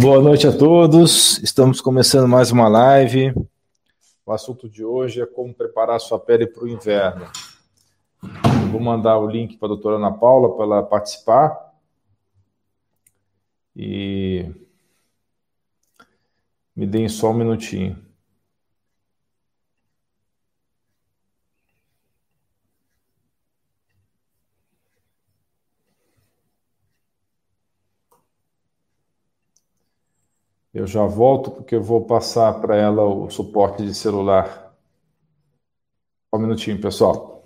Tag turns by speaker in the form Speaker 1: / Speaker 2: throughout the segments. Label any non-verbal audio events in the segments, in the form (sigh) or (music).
Speaker 1: Boa noite a todos. Estamos começando mais uma live. O assunto de hoje é como preparar sua pele para o inverno. Vou mandar o link para a doutora Ana Paula para ela participar. E me deem só um minutinho. Eu já volto porque eu vou passar para ela o suporte de celular. Um minutinho, pessoal.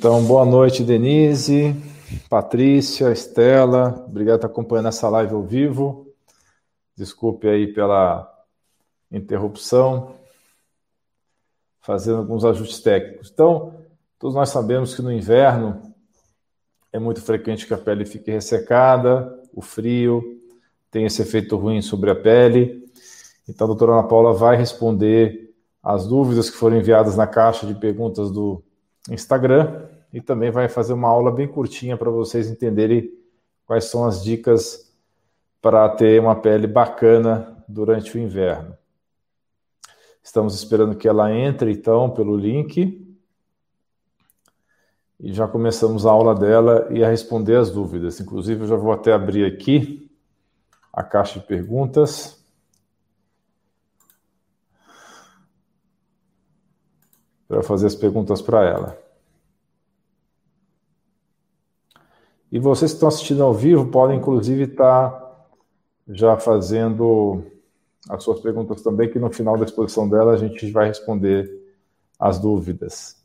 Speaker 1: Então, boa noite, Denise, Patrícia, Estela. Obrigado por acompanhando essa live ao vivo. Desculpe aí pela interrupção, fazendo alguns ajustes técnicos. Então, todos nós sabemos que no inverno é muito frequente que a pele fique ressecada, o frio tem esse efeito ruim sobre a pele. Então, a doutora Ana Paula vai responder as dúvidas que foram enviadas na caixa de perguntas do Instagram e também vai fazer uma aula bem curtinha para vocês entenderem quais são as dicas para ter uma pele bacana durante o inverno. Estamos esperando que ela entre então pelo link e já começamos a aula dela e a responder as dúvidas. Inclusive, eu já vou até abrir aqui a caixa de perguntas. Para fazer as perguntas para ela. E vocês que estão assistindo ao vivo podem, inclusive, estar tá já fazendo as suas perguntas também, que no final da exposição dela a gente vai responder as dúvidas.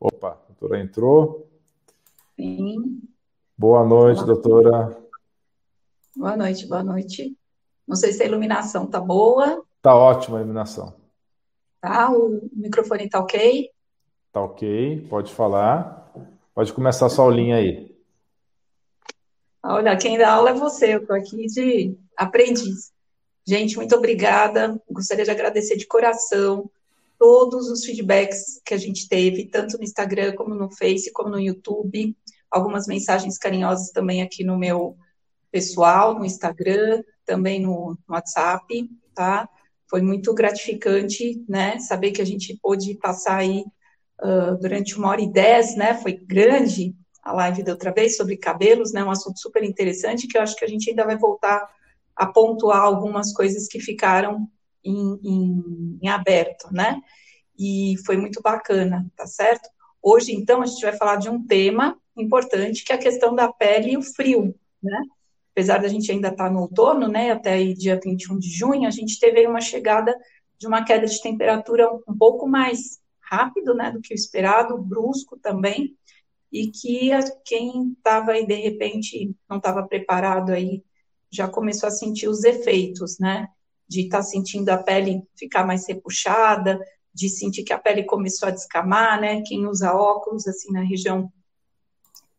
Speaker 1: Opa, a doutora entrou.
Speaker 2: Sim.
Speaker 1: Boa noite, boa. doutora.
Speaker 2: Boa noite, boa noite. Não sei se a iluminação tá boa.
Speaker 1: Tá ótima a iluminação.
Speaker 2: Tá, o microfone tá ok?
Speaker 1: Tá ok, pode falar. Pode começar a sua aulinha aí.
Speaker 2: Olha, quem dá aula é você, eu estou aqui de aprendiz. Gente, muito obrigada. Gostaria de agradecer de coração todos os feedbacks que a gente teve, tanto no Instagram, como no Face, como no YouTube. Algumas mensagens carinhosas também aqui no meu pessoal, no Instagram, também no, WhatsApp, tá? Foi muito gratificante, né? Saber que a gente pôde passar aí uh, durante uma hora e dez, né? Foi grande, a live da outra vez sobre cabelos, né? Um assunto super interessante que eu acho que a gente ainda vai voltar a pontuar algumas coisas que ficaram em, em, em aberto, né? E foi muito bacana, tá certo? Hoje, então, a gente vai falar de um tema importante, que é a questão da pele e o frio, né? Apesar da gente ainda estar tá no outono, né, até aí dia 21 de junho, a gente teve uma chegada de uma queda de temperatura um pouco mais rápido, né, do que o esperado, brusco também, e que quem estava aí, de repente, não estava preparado aí, já começou a sentir os efeitos, né? De estar tá sentindo a pele ficar mais repuxada, de sentir que a pele começou a descamar, né? Quem usa óculos, assim, na região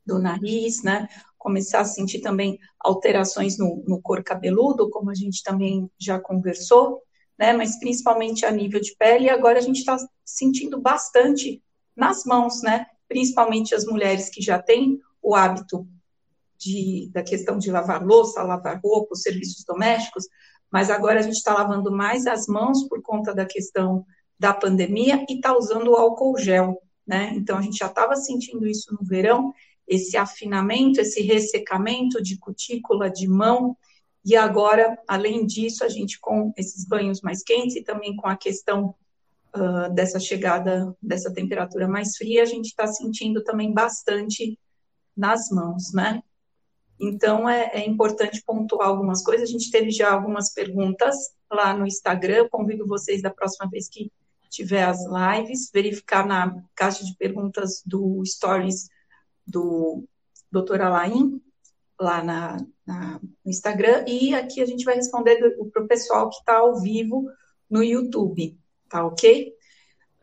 Speaker 2: do nariz, né? Começar a sentir também alterações no, no cor cabeludo, como a gente também já conversou, né? Mas principalmente a nível de pele, agora a gente está sentindo bastante nas mãos, né? principalmente as mulheres que já têm o hábito de, da questão de lavar louça, lavar roupa, os serviços domésticos, mas agora a gente está lavando mais as mãos por conta da questão da pandemia e está usando o álcool gel, né? Então a gente já estava sentindo isso no verão, esse afinamento, esse ressecamento de cutícula, de mão, e agora, além disso, a gente com esses banhos mais quentes e também com a questão uh, dessa chegada dessa temperatura mais fria, a gente está sentindo também bastante nas mãos, né? Então, é, é, importante pontuar algumas coisas. A gente teve já algumas perguntas lá no Instagram. Convido vocês da próxima vez que tiver as lives, verificar na caixa de perguntas do Stories do Dr. Alain, lá na, na, no Instagram. E aqui a gente vai responder para o pessoal que está ao vivo no YouTube, tá ok?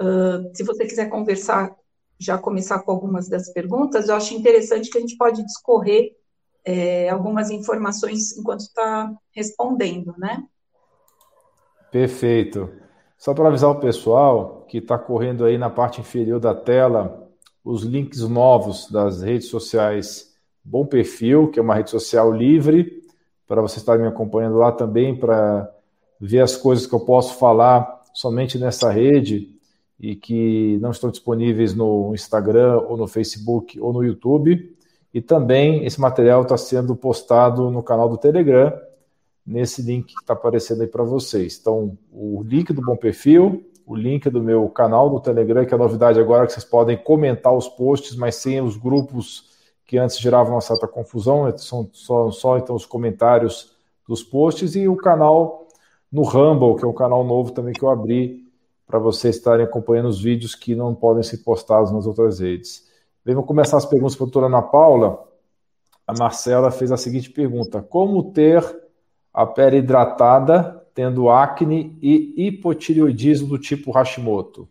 Speaker 2: Uh, se você quiser conversar, já começar com algumas das perguntas, eu acho interessante que a gente pode discorrer é, algumas informações enquanto está respondendo, né?
Speaker 1: Perfeito. Só para avisar o pessoal que está correndo aí na parte inferior da tela os links novos das redes sociais Bom Perfil, que é uma rede social livre, para você estar me acompanhando lá também, para ver as coisas que eu posso falar somente nessa rede e que não estão disponíveis no Instagram ou no Facebook ou no YouTube. E também esse material está sendo postado no canal do Telegram, nesse link que está aparecendo aí para vocês. Então, o link do Bom Perfil, o link do meu canal do Telegram, que é a novidade agora que vocês podem comentar os posts, mas sem os grupos que antes geravam uma certa confusão, né? são só, só então os comentários dos posts, e o canal no Rumble, que é um canal novo também que eu abri para vocês estarem acompanhando os vídeos que não podem ser postados nas outras redes. Bem, vamos começar as perguntas para a doutora Ana Paula. A Marcela fez a seguinte pergunta: Como ter a pele hidratada tendo acne e hipotireoidismo do tipo Hashimoto?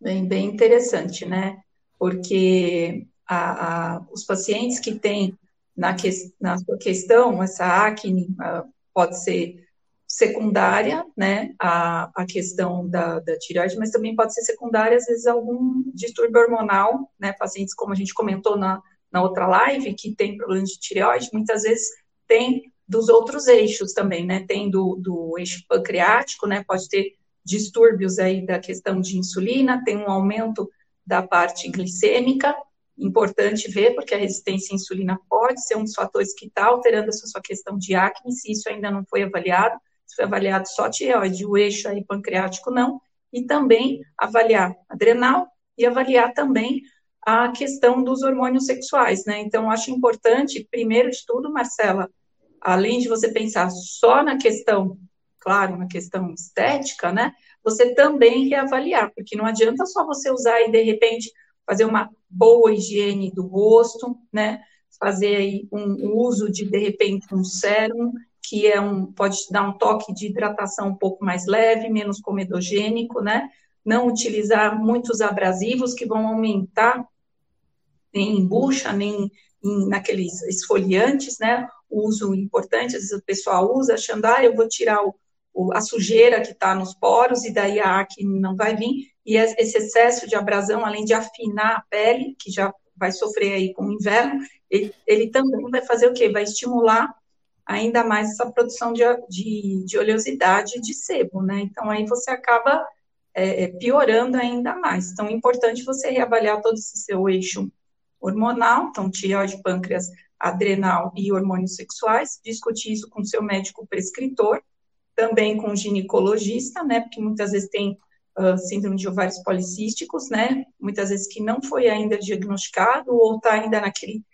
Speaker 2: Bem, bem interessante, né? Porque a, a, os pacientes que têm na, que, na sua questão essa acne uh, pode ser secundária, né, a, a questão da, da tireoide, mas também pode ser secundária, às vezes, algum distúrbio hormonal, né, pacientes, como a gente comentou na, na outra live, que tem problemas de tireoide, muitas vezes tem dos outros eixos também, né, tem do, do eixo pancreático, né, pode ter distúrbios aí da questão de insulina, tem um aumento da parte glicêmica, importante ver, porque a resistência à insulina pode ser um dos fatores que está alterando essa sua questão de acne, se isso ainda não foi avaliado, se foi avaliado só tireoide, o eixo aí pancreático não, e também avaliar adrenal e avaliar também a questão dos hormônios sexuais, né? Então, acho importante, primeiro de tudo, Marcela, além de você pensar só na questão, claro, na questão estética, né? Você também reavaliar, porque não adianta só você usar e de repente fazer uma boa higiene do rosto, né? Fazer aí um uso de de repente um sérum que é um pode dar um toque de hidratação um pouco mais leve, menos comedogênico, né? Não utilizar muitos abrasivos que vão aumentar nem em bucha, nem em, naqueles esfoliantes, né? Uso importante, às vezes o pessoal usa achando, ah, eu vou tirar o, o, a sujeira que está nos poros e daí a acne não vai vir. E esse excesso de abrasão, além de afinar a pele, que já vai sofrer aí com o inverno, ele, ele também vai fazer o quê? Vai estimular ainda mais essa produção de, de, de oleosidade de sebo, né? Então, aí você acaba é, é, piorando ainda mais. Então, é importante você reavaliar todo esse seu eixo hormonal, então, tireoide, pâncreas, adrenal e hormônios sexuais, discutir isso com seu médico prescritor, também com o ginecologista, né? Porque muitas vezes tem uh, síndrome de ovários policísticos, né? Muitas vezes que não foi ainda diagnosticado ou está ainda naquele,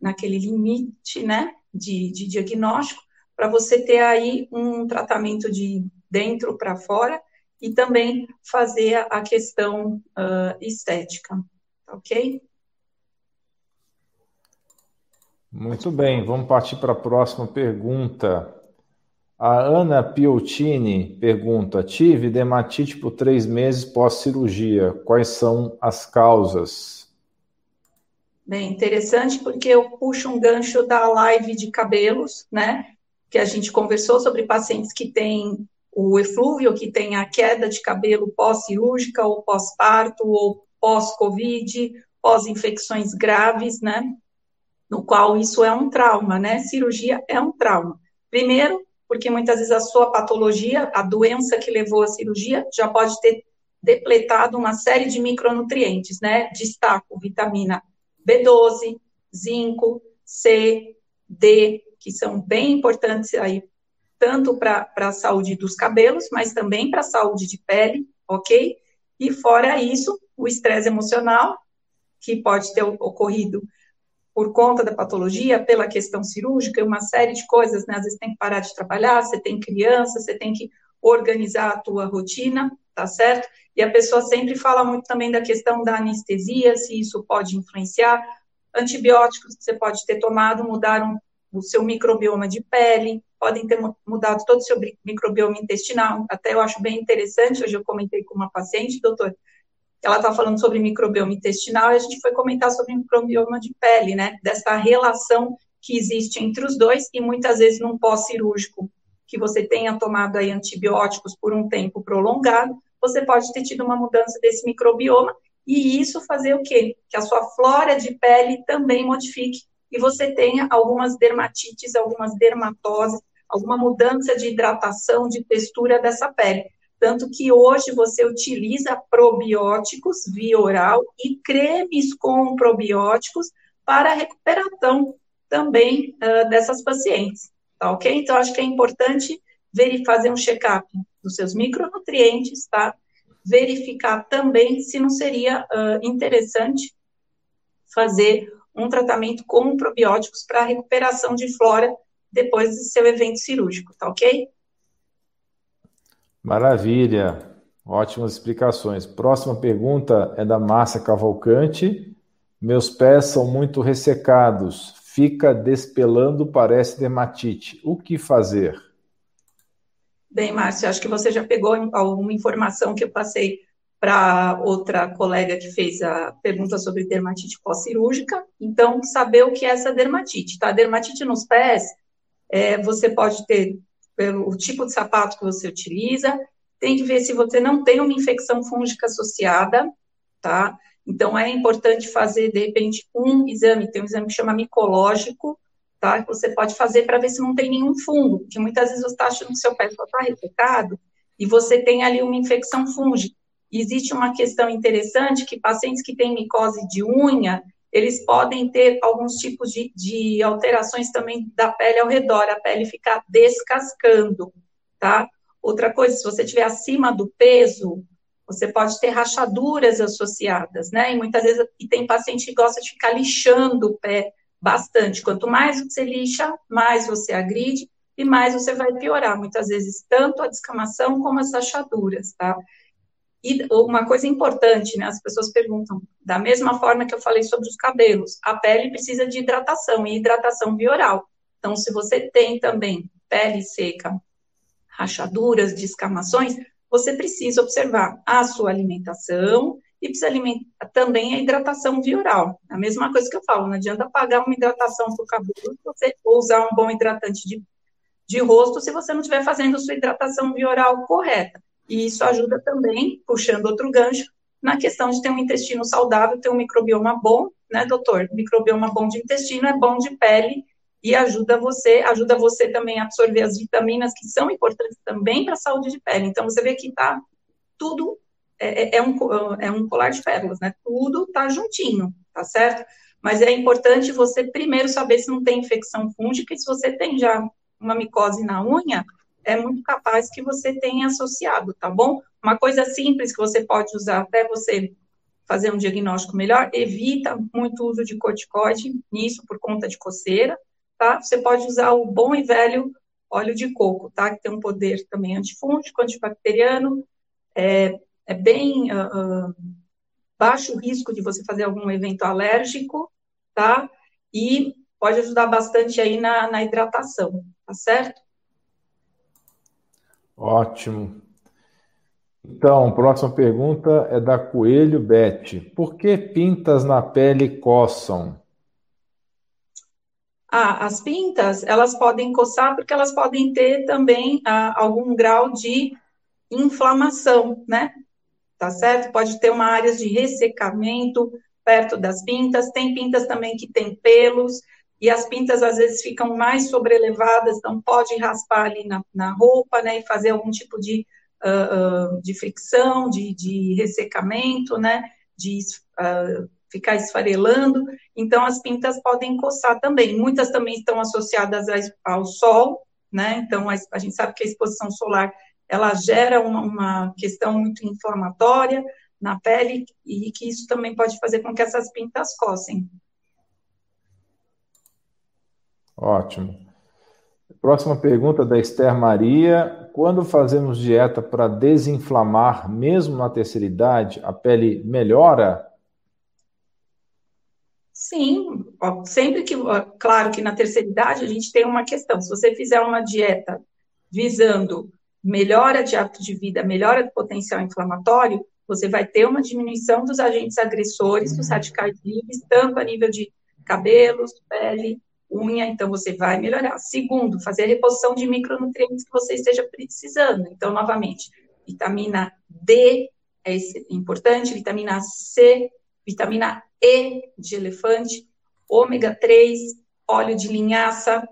Speaker 2: naquele limite, né? de, de diagnóstico, para você ter aí um tratamento de dentro para fora e também fazer a questão uh, estética, ok?
Speaker 1: Muito bem, vamos partir para a próxima pergunta. A Ana Piottini pergunta: Tive dermatite por três meses pós-cirurgia. Quais são as causas?
Speaker 2: Bem interessante, porque eu puxo um gancho da live de cabelos, né? Que a gente conversou sobre pacientes que têm o eflúvio, que têm a queda de cabelo pós-cirúrgica ou pós-parto ou pós-Covid, pós-infecções graves, né? No qual isso é um trauma, né? Cirurgia é um trauma. Primeiro, porque muitas vezes a sua patologia, a doença que levou à cirurgia, já pode ter depletado uma série de micronutrientes, né? Destaco vitamina B12, zinco, C, D, que são bem importantes aí, tanto para a saúde dos cabelos, mas também para a saúde de pele, ok? E fora isso, o estresse emocional, que pode ter ocorrido por conta da patologia, pela questão cirúrgica, uma série de coisas, né? Às vezes tem que parar de trabalhar, você tem criança, você tem que organizar a tua rotina, tá certo? E a pessoa sempre fala muito também da questão da anestesia, se isso pode influenciar. Antibióticos que você pode ter tomado mudaram o seu microbioma de pele, podem ter mudado todo o seu microbioma intestinal. Até eu acho bem interessante, hoje eu comentei com uma paciente, doutor, ela está falando sobre microbioma intestinal e a gente foi comentar sobre microbioma de pele, né? Dessa relação que existe entre os dois e muitas vezes num pós-cirúrgico que você tenha tomado aí antibióticos por um tempo prolongado, você pode ter tido uma mudança desse microbioma e isso fazer o quê? Que a sua flora de pele também modifique e você tenha algumas dermatites, algumas dermatoses, alguma mudança de hidratação, de textura dessa pele. Tanto que hoje você utiliza probióticos via oral e cremes com probióticos para a recuperação também uh, dessas pacientes, tá ok? Então, acho que é importante fazer um check-up dos seus micronutrientes, tá? Verificar também se não seria uh, interessante fazer um tratamento com probióticos para recuperação de flora depois do seu evento cirúrgico, tá ok?
Speaker 1: Maravilha, ótimas explicações. Próxima pergunta é da Márcia Cavalcante. Meus pés são muito ressecados, fica despelando, parece dermatite. O que fazer?
Speaker 2: Bem, Márcia, acho que você já pegou alguma informação que eu passei para outra colega que fez a pergunta sobre dermatite pós-cirúrgica. Então, saber o que é essa dermatite, tá? Dermatite nos pés, é, você pode ter pelo tipo de sapato que você utiliza, tem que ver se você não tem uma infecção fúngica associada, tá? Então, é importante fazer, de repente, um exame, tem um exame que chama micológico, tá? Que você pode fazer para ver se não tem nenhum fungo, porque muitas vezes você está achando que seu pé só está ressecado e você tem ali uma infecção fúngica. Existe uma questão interessante que pacientes que têm micose de unha, eles podem ter alguns tipos de, de alterações também da pele ao redor, a pele ficar descascando, tá? Outra coisa, se você estiver acima do peso, você pode ter rachaduras associadas, né? E muitas vezes e tem paciente que gosta de ficar lixando o pé bastante. Quanto mais você lixa, mais você agride e mais você vai piorar. Muitas vezes, tanto a descamação como as rachaduras, tá? E uma coisa importante, né? As pessoas perguntam, da mesma forma que eu falei sobre os cabelos, a pele precisa de hidratação e hidratação bioral. Então, se você tem também pele seca, rachaduras, descamações, você precisa observar a sua alimentação e precisa alimentar também a hidratação vioral. A mesma coisa que eu falo, não adianta pagar uma hidratação para o cabelo você, ou usar um bom hidratante de, de rosto se você não estiver fazendo sua hidratação vioral correta. E isso ajuda também, puxando outro gancho, na questão de ter um intestino saudável, ter um microbioma bom, né, doutor? Microbioma bom de intestino é bom de pele e ajuda você, ajuda você também a absorver as vitaminas que são importantes também para a saúde de pele. Então, você vê que tá tudo, é, é, é um, é um colar de pérolas, né? Tudo tá juntinho, tá certo? Mas é importante você primeiro saber se não tem infecção fúngica e se você tem já uma micose na unha, é muito capaz que você tenha associado, tá bom? Uma coisa simples que você pode usar até você fazer um diagnóstico melhor, evita muito uso de corticoide nisso por conta de coceira, tá? Você pode usar o bom e velho óleo de coco, tá? Que tem um poder também antifúngico, antibacteriano, é, é bem uh, uh, baixo o risco de você fazer algum evento alérgico, tá? E pode ajudar bastante aí na, na hidratação, tá certo?
Speaker 1: Ótimo. Então, próxima pergunta é da Coelho Bete. Por que pintas na pele coçam?
Speaker 2: Ah, as pintas, elas podem coçar porque elas podem ter também ah, algum grau de inflamação, né? Tá certo? Pode ter uma área de ressecamento perto das pintas. Tem pintas também que tem pelos e as pintas às vezes ficam mais sobrelevadas, então pode raspar ali na, na roupa, né, e fazer algum tipo de, uh, uh, de fricção, de, de, ressecamento, né, de uh, ficar esfarelando, então as pintas podem coçar também, muitas também estão associadas ao sol, né, então a, a gente sabe que a exposição solar ela gera uma, uma questão muito inflamatória na pele e que isso também pode fazer com que essas pintas coçem.
Speaker 1: Ótimo. Próxima pergunta da Esther Maria. Quando fazemos dieta para desinflamar, mesmo na terceira idade, a pele melhora?
Speaker 2: Sim, sempre que, claro que na terceira idade a gente tem uma questão. Se você fizer uma dieta visando melhora de hábito de vida, melhora do potencial inflamatório, você vai ter uma diminuição dos agentes agressores, dos radicais livres, tanto a nível de cabelos, pele, unha, então você vai melhorar. Segundo, fazer a reposição de micronutrientes que você esteja precisando. Então, novamente, vitamina D é importante, vitamina C, vitamina E de elefante, ômega 3, óleo de linhaça,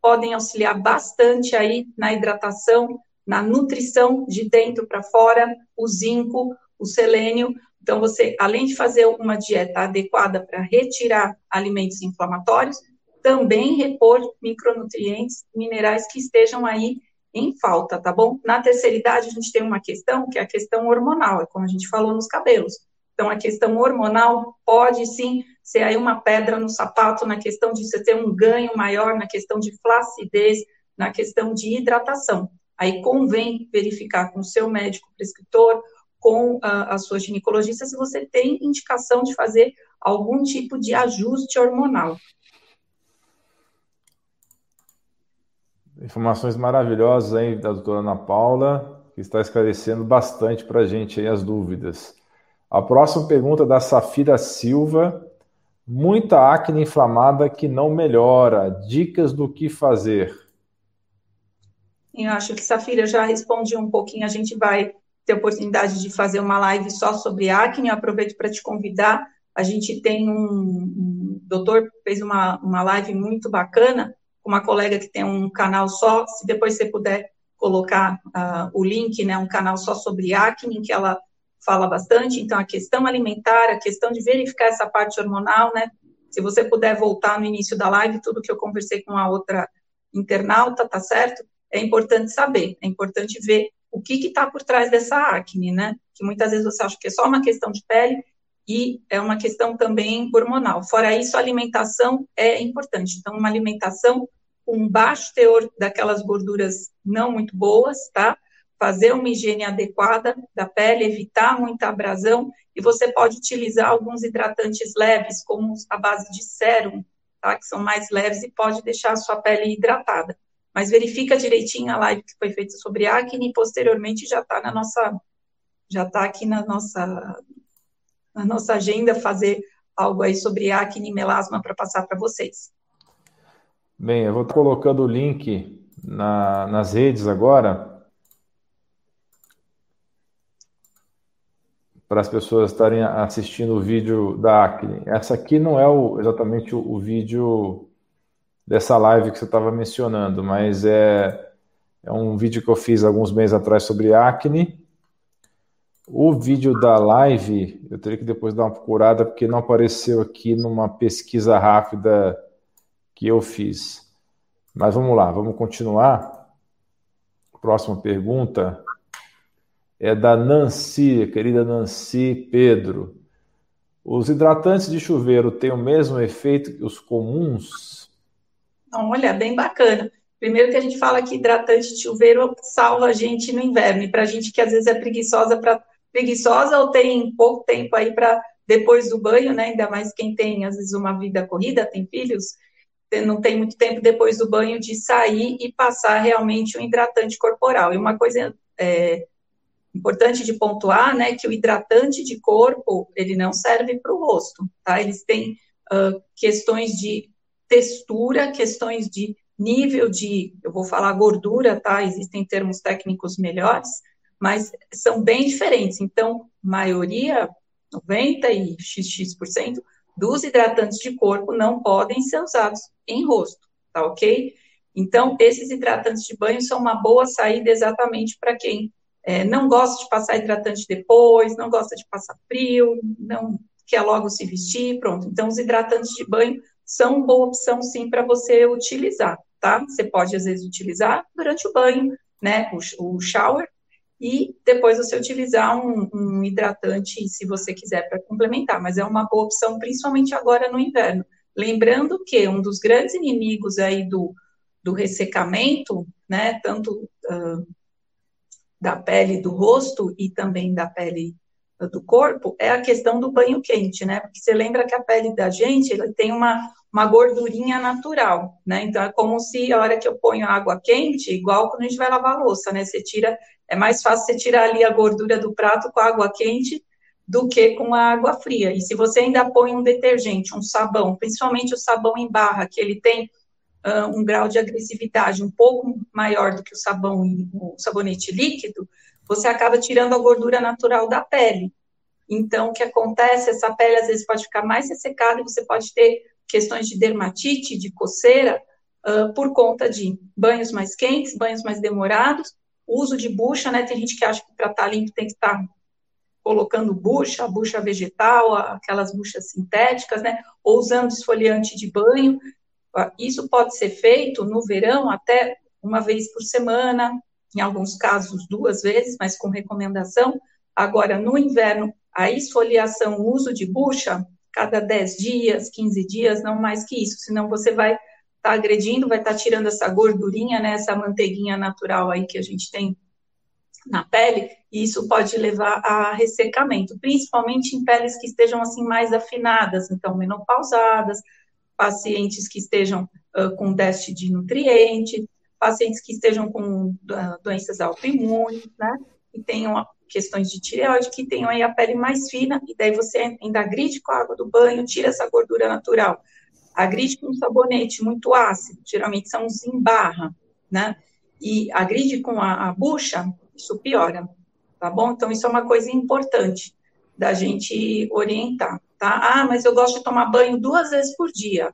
Speaker 2: podem auxiliar bastante aí na hidratação, na nutrição de dentro para fora, o zinco, o selênio. Então, você, além de fazer uma dieta adequada para retirar alimentos inflamatórios, também repor micronutrientes, minerais que estejam aí em falta, tá bom? Na terceira idade, a gente tem uma questão que é a questão hormonal, é como a gente falou nos cabelos. Então, a questão hormonal pode sim ser aí uma pedra no sapato na questão de você ter um ganho maior, na questão de flacidez, na questão de hidratação. Aí convém verificar com o seu médico prescritor, com a, a sua ginecologista, se você tem indicação de fazer algum tipo de ajuste hormonal.
Speaker 1: Informações maravilhosas aí da doutora Ana Paula, que está esclarecendo bastante para a gente aí as dúvidas. A próxima pergunta é da Safira Silva. Muita acne inflamada que não melhora. Dicas do que fazer.
Speaker 2: Eu acho que Safira já respondi um pouquinho. A gente vai ter oportunidade de fazer uma live só sobre acne. Eu aproveito para te convidar. A gente tem um, um doutor fez uma, uma live muito bacana uma colega que tem um canal só, se depois você puder colocar uh, o link, né, um canal só sobre acne, que ela fala bastante, então a questão alimentar, a questão de verificar essa parte hormonal, né, se você puder voltar no início da live, tudo que eu conversei com a outra internauta, tá certo? É importante saber, é importante ver o que está por trás dessa acne, né, que muitas vezes você acha que é só uma questão de pele, e é uma questão também hormonal. Fora isso, a alimentação é importante. Então, uma alimentação com baixo teor daquelas gorduras não muito boas, tá? Fazer uma higiene adequada da pele, evitar muita abrasão, e você pode utilizar alguns hidratantes leves, como a base de sérum, tá? Que são mais leves e pode deixar a sua pele hidratada. Mas verifica direitinho a live que foi feita sobre acne e posteriormente já está na nossa, já está aqui na nossa na nossa agenda fazer algo aí sobre acne e melasma para passar para vocês.
Speaker 1: Bem, eu vou estar colocando o link na, nas redes agora para as pessoas estarem assistindo o vídeo da acne. Essa aqui não é o, exatamente o, o vídeo dessa live que você estava mencionando, mas é, é um vídeo que eu fiz alguns meses atrás sobre acne o vídeo da live, eu teria que depois dar uma procurada, porque não apareceu aqui numa pesquisa rápida que eu fiz. Mas vamos lá, vamos continuar. Próxima pergunta é da Nancy, querida Nancy Pedro. Os hidratantes de chuveiro têm o mesmo efeito que os comuns?
Speaker 2: Olha, bem bacana. Primeiro que a gente fala que hidratante de chuveiro salva a gente no inverno, e para a gente que às vezes é preguiçosa para preguiçosa ou tem pouco tempo aí para depois do banho, né? Ainda mais quem tem às vezes uma vida corrida, tem filhos, não tem muito tempo depois do banho de sair e passar realmente um hidratante corporal. E uma coisa é, importante de pontuar, né, que o hidratante de corpo ele não serve para o rosto, tá? Eles têm uh, questões de textura, questões de nível de, eu vou falar gordura, tá? Existem termos técnicos melhores, mas são bem diferentes. Então, maioria, 90 e xx% dos hidratantes de corpo não podem ser usados em rosto, tá ok? Então, esses hidratantes de banho são uma boa saída exatamente para quem é, não gosta de passar hidratante depois, não gosta de passar frio, não quer logo se vestir, pronto. Então, os hidratantes de banho são uma boa opção, sim, para você utilizar, tá? Você pode, às vezes, utilizar durante o banho, né? O, o shower, e depois você utilizar um, um hidratante, se você quiser, para complementar, mas é uma boa opção, principalmente agora no inverno. Lembrando que um dos grandes inimigos aí do, do ressecamento, né, tanto uh, da pele do rosto e também da pele do corpo, é a questão do banho quente, né? Porque você lembra que a pele da gente, ela tem uma, uma gordurinha natural, né? Então, é como se a hora que eu ponho água quente, igual quando a gente vai lavar a louça, né? Você tira, é mais fácil você tirar ali a gordura do prato com água quente do que com a água fria. E se você ainda põe um detergente, um sabão, principalmente o sabão em barra, que ele tem uh, um grau de agressividade um pouco maior do que o sabão, o sabonete líquido, você acaba tirando a gordura natural da pele. Então, o que acontece? Essa pele às vezes pode ficar mais ressecada e você pode ter questões de dermatite, de coceira, uh, por conta de banhos mais quentes, banhos mais demorados, uso de bucha, né? Tem gente que acha que para estar tá limpo tem que estar tá colocando bucha, bucha vegetal, aquelas buchas sintéticas, né? Ou usando esfoliante de banho. Isso pode ser feito no verão até uma vez por semana, em alguns casos duas vezes, mas com recomendação. Agora, no inverno, a esfoliação, o uso de bucha, cada 10 dias, 15 dias, não mais que isso, senão você vai estar tá agredindo, vai estar tá tirando essa gordurinha, né, essa manteiguinha natural aí que a gente tem na pele, e isso pode levar a ressecamento, principalmente em peles que estejam assim mais afinadas, então menopausadas, pacientes que estejam uh, com déficit de nutriente, pacientes que estejam com uh, doenças autoimunes, né? E tenham questões de tireoide, que tenham aí a pele mais fina, e daí você ainda agride com a água do banho, tira essa gordura natural. Agride com um sabonete muito ácido, geralmente são os em barra, né? E agride com a, a bucha, isso piora, tá bom? Então, isso é uma coisa importante da gente orientar, tá? Ah, mas eu gosto de tomar banho duas vezes por dia.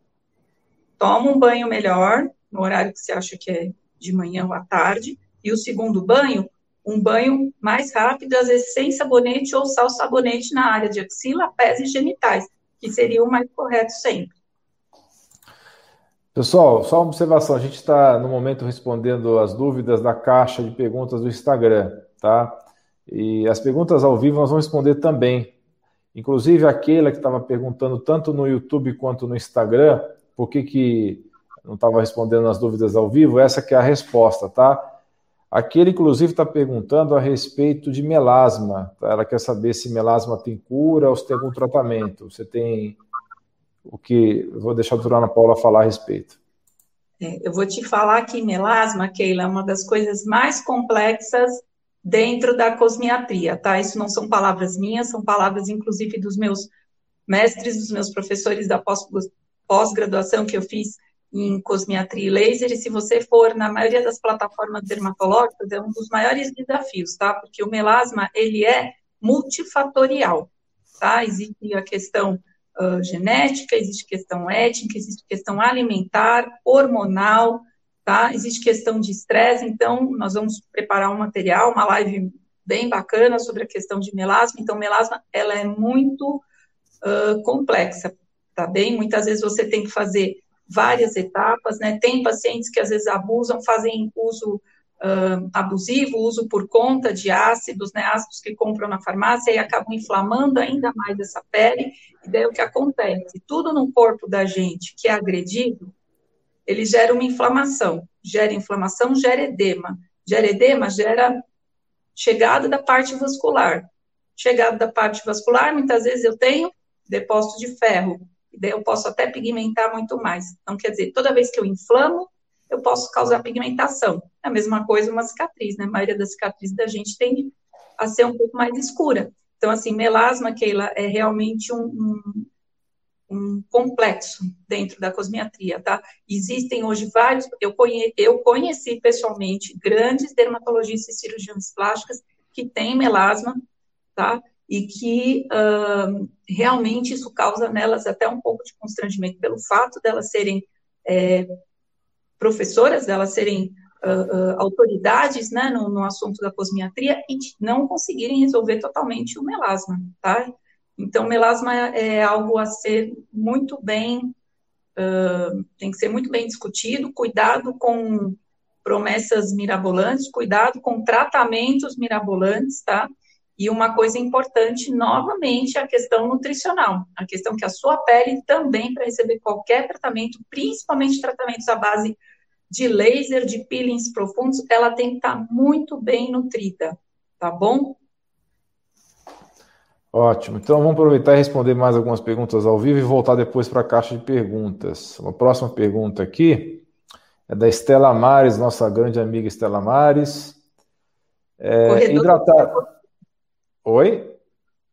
Speaker 2: Toma um banho melhor, no horário que você acha que é de manhã ou à tarde, e o segundo banho, um banho mais rápido, às vezes sem sabonete ou sal sabonete na área de axila, pés e genitais, que seria o mais correto sempre.
Speaker 1: Pessoal, só uma observação, a gente está no momento respondendo as dúvidas da caixa de perguntas do Instagram, tá? E as perguntas ao vivo nós vamos responder também. Inclusive aquela que estava perguntando tanto no YouTube quanto no Instagram, por que, que não estava respondendo as dúvidas ao vivo, essa que é a resposta, tá? Aquele, inclusive, está perguntando a respeito de melasma. Ela quer saber se melasma tem cura ou se tem algum tratamento. Você tem o que. vou deixar a doutora Paula falar a respeito.
Speaker 2: É, eu vou te falar que melasma, Keila, é uma das coisas mais complexas dentro da cosmiatria, tá? Isso não são palavras minhas, são palavras, inclusive, dos meus mestres, dos meus professores da pós-graduação que eu fiz em cosmiatria e laser, e se você for na maioria das plataformas dermatológicas, é um dos maiores desafios, tá? Porque o melasma, ele é multifatorial, tá? Existe a questão uh, genética, existe questão étnica, existe questão alimentar, hormonal, tá? Existe questão de estresse, então nós vamos preparar um material, uma live bem bacana sobre a questão de melasma, então melasma, ela é muito uh, complexa, tá bem? Muitas vezes você tem que fazer várias etapas, né? Tem pacientes que às vezes abusam, fazem uso uh, abusivo, uso por conta de ácidos, né? Ácidos que compram na farmácia e acabam inflamando ainda mais essa pele. E daí o que acontece? Tudo no corpo da gente que é agredido, ele gera uma inflamação. Gera inflamação, gera edema. Gera edema, gera chegada da parte vascular. Chegada da parte vascular, muitas vezes eu tenho depósito de ferro, eu posso até pigmentar muito mais. Então, quer dizer, toda vez que eu inflamo, eu posso causar pigmentação. É a mesma coisa uma cicatriz, né? A maioria das cicatrizes da gente tende a ser um pouco mais escura. Então, assim, melasma, Keila, é realmente um, um, um complexo dentro da cosmiatria, tá? Existem hoje vários, eu, conhe, eu conheci pessoalmente grandes dermatologistas e cirurgiões plásticas que têm melasma, tá? E que uh, realmente isso causa nelas até um pouco de constrangimento pelo fato delas serem é, professoras, delas serem uh, uh, autoridades né, no, no, assunto da cosmiatria e não conseguirem resolver totalmente o melasma, tá? Então, melasma é algo a ser muito bem, tem que ser muito bem discutido, cuidado com promessas mirabolantes, cuidado com tratamentos mirabolantes, tá? E uma coisa importante, novamente, a questão nutricional. A questão que a sua pele também, para receber qualquer tratamento, principalmente tratamentos à base de laser, de peelings profundos, ela tem que estar tá muito bem nutrida, tá bom?
Speaker 1: Ótimo. Então vamos aproveitar e responder mais algumas perguntas ao vivo e voltar depois para a caixa de perguntas. Uma próxima pergunta aqui é da Estela Mares, nossa grande amiga Estela Mares. É, hidratar. Oi?